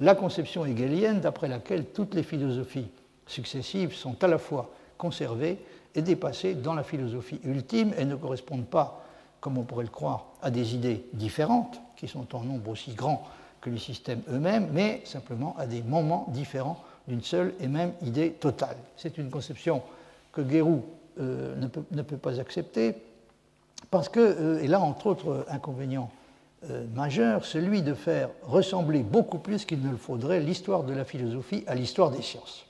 la conception hegelienne d'après laquelle toutes les philosophies successives sont à la fois conservées et dépassées dans la philosophie ultime et ne correspondent pas, comme on pourrait le croire, à des idées différentes, qui sont en nombre aussi grand que les systèmes eux-mêmes, mais simplement à des moments différents d'une seule et même idée totale. C'est une conception que Guérou euh, ne, peut, pas accepter, parce que, euh, et là, entre autres inconvénients euh, majeur, celui de faire ressembler beaucoup plus qu'il ne le faudrait l'histoire de la philosophie à l'histoire des sciences,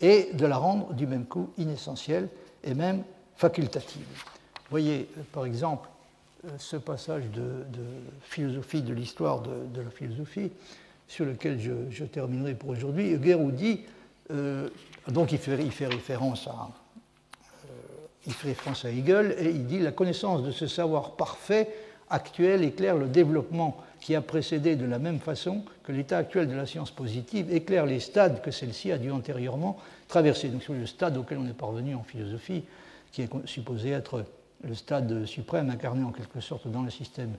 et de la rendre du même coup inessentielle et même facultative. Voyez, par exemple, ce passage de, philosophie de l'histoire de, la philosophie, sur lequel je, terminerai pour aujourd'hui. Guérou dit, donc il fait, référence à, il fait référence à Hegel et il dit la connaissance de ce savoir parfait actuel éclaire le développement qui a précédé de la même façon que l'état actuel de la science positive éclaire les stades que celle-ci a dû antérieurement traverser. Donc c'est le stade auquel on est parvenu en philosophie, qui est supposé être le stade suprême incarné en quelque sorte dans le système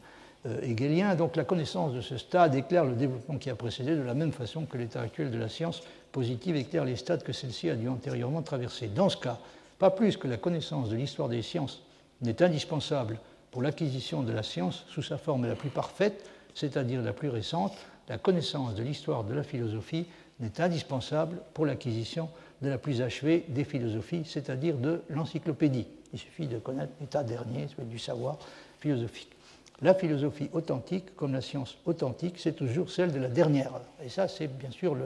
euh. Donc la connaissance de ce stade éclaire le développement qui a précédé de la même façon que l'état actuel de la science positive éclaire les stades que celle-ci a dû antérieurement traverser. Dans ce cas, pas plus que la connaissance de l'histoire des sciences n'est indispensable pour l'acquisition de la science sous sa forme la plus parfaite, c'est-à-dire la plus récente, la connaissance de l'histoire de la philosophie n'est indispensable pour l'acquisition de la plus achevée des philosophies, c'est-à-dire de l'encyclopédie. Il suffit de connaître l'état dernier du savoir philosophique. La philosophie authentique, comme la science authentique, c'est toujours celle de la dernière. Et ça, c'est bien sûr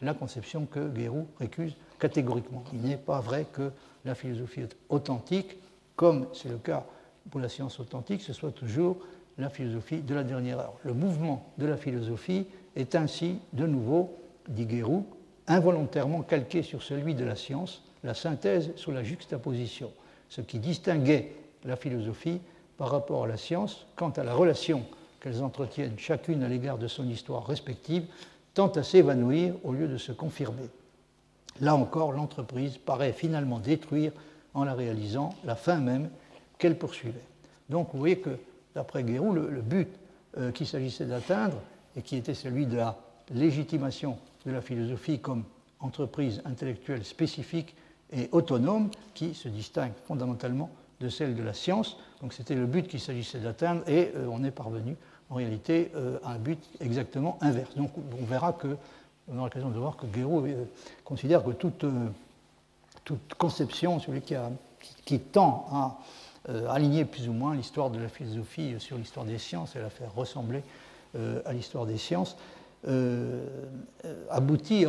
la conception que Guérou récuse catégoriquement. Il n'est pas vrai que la philosophie authentique, comme c'est le cas pour la science authentique, ce soit toujours la philosophie de la dernière heure. Le mouvement de la philosophie est ainsi, de nouveau, dit Guérou, involontairement calqué sur celui de la science, la synthèse sur la juxtaposition, ce qui distinguait la philosophie par rapport à la science quant à la relation qu'elles entretiennent chacune à l'égard de son histoire respective, tend à s'évanouir au lieu de se confirmer. Là encore, l'entreprise paraît finalement détruire, en la réalisant, la fin même qu'elle poursuivait. Donc vous voyez que, d'après Guérou, le, but euh, qu'il s'agissait d'atteindre, et qui était celui de la légitimation de la philosophie comme entreprise intellectuelle spécifique et autonome, qui se distingue fondamentalement de celle de la science. Donc c'était le but qu'il s'agissait d'atteindre, et euh, on est parvenu en réalité euh, à un but exactement inverse. Donc on verra que on aura l'occasion de voir que Guéraud euh, considère que toute, euh, conception, celui qui, tend à aligner plus ou moins l'histoire de la philosophie sur l'histoire des sciences et la faire ressembler à l'histoire des sciences, aboutit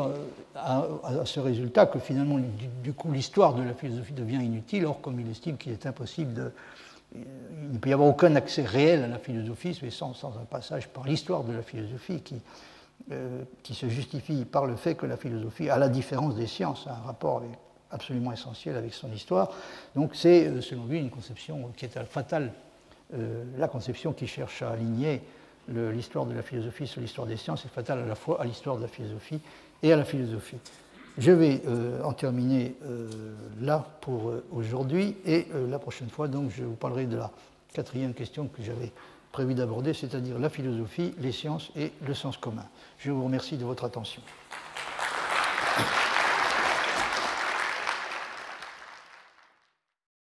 à, ce résultat que finalement, du, coup, l'histoire de la philosophie devient inutile, or comme il estime qu'il est impossible de... Il ne peut y avoir aucun accès réel à la philosophie sans, sans un passage par l'histoire de la philosophie qui, euh, qui se justifie par le fait que la philosophie, à la différence des sciences, a un rapport absolument essentiel avec son histoire. Donc c'est, euh, selon lui, une conception qui est fatale, euh, la conception qui cherche à aligner l'histoire de la philosophie sur l'histoire des sciences est fatale à la fois à l'histoire de la philosophie et à la philosophie. Je vais en terminer là pour aujourd'hui et la prochaine fois, donc, je vous parlerai de la quatrième question que j'avais prévu d'aborder, c'est-à-dire la philosophie, les sciences et le sens commun. Je vous remercie de votre attention.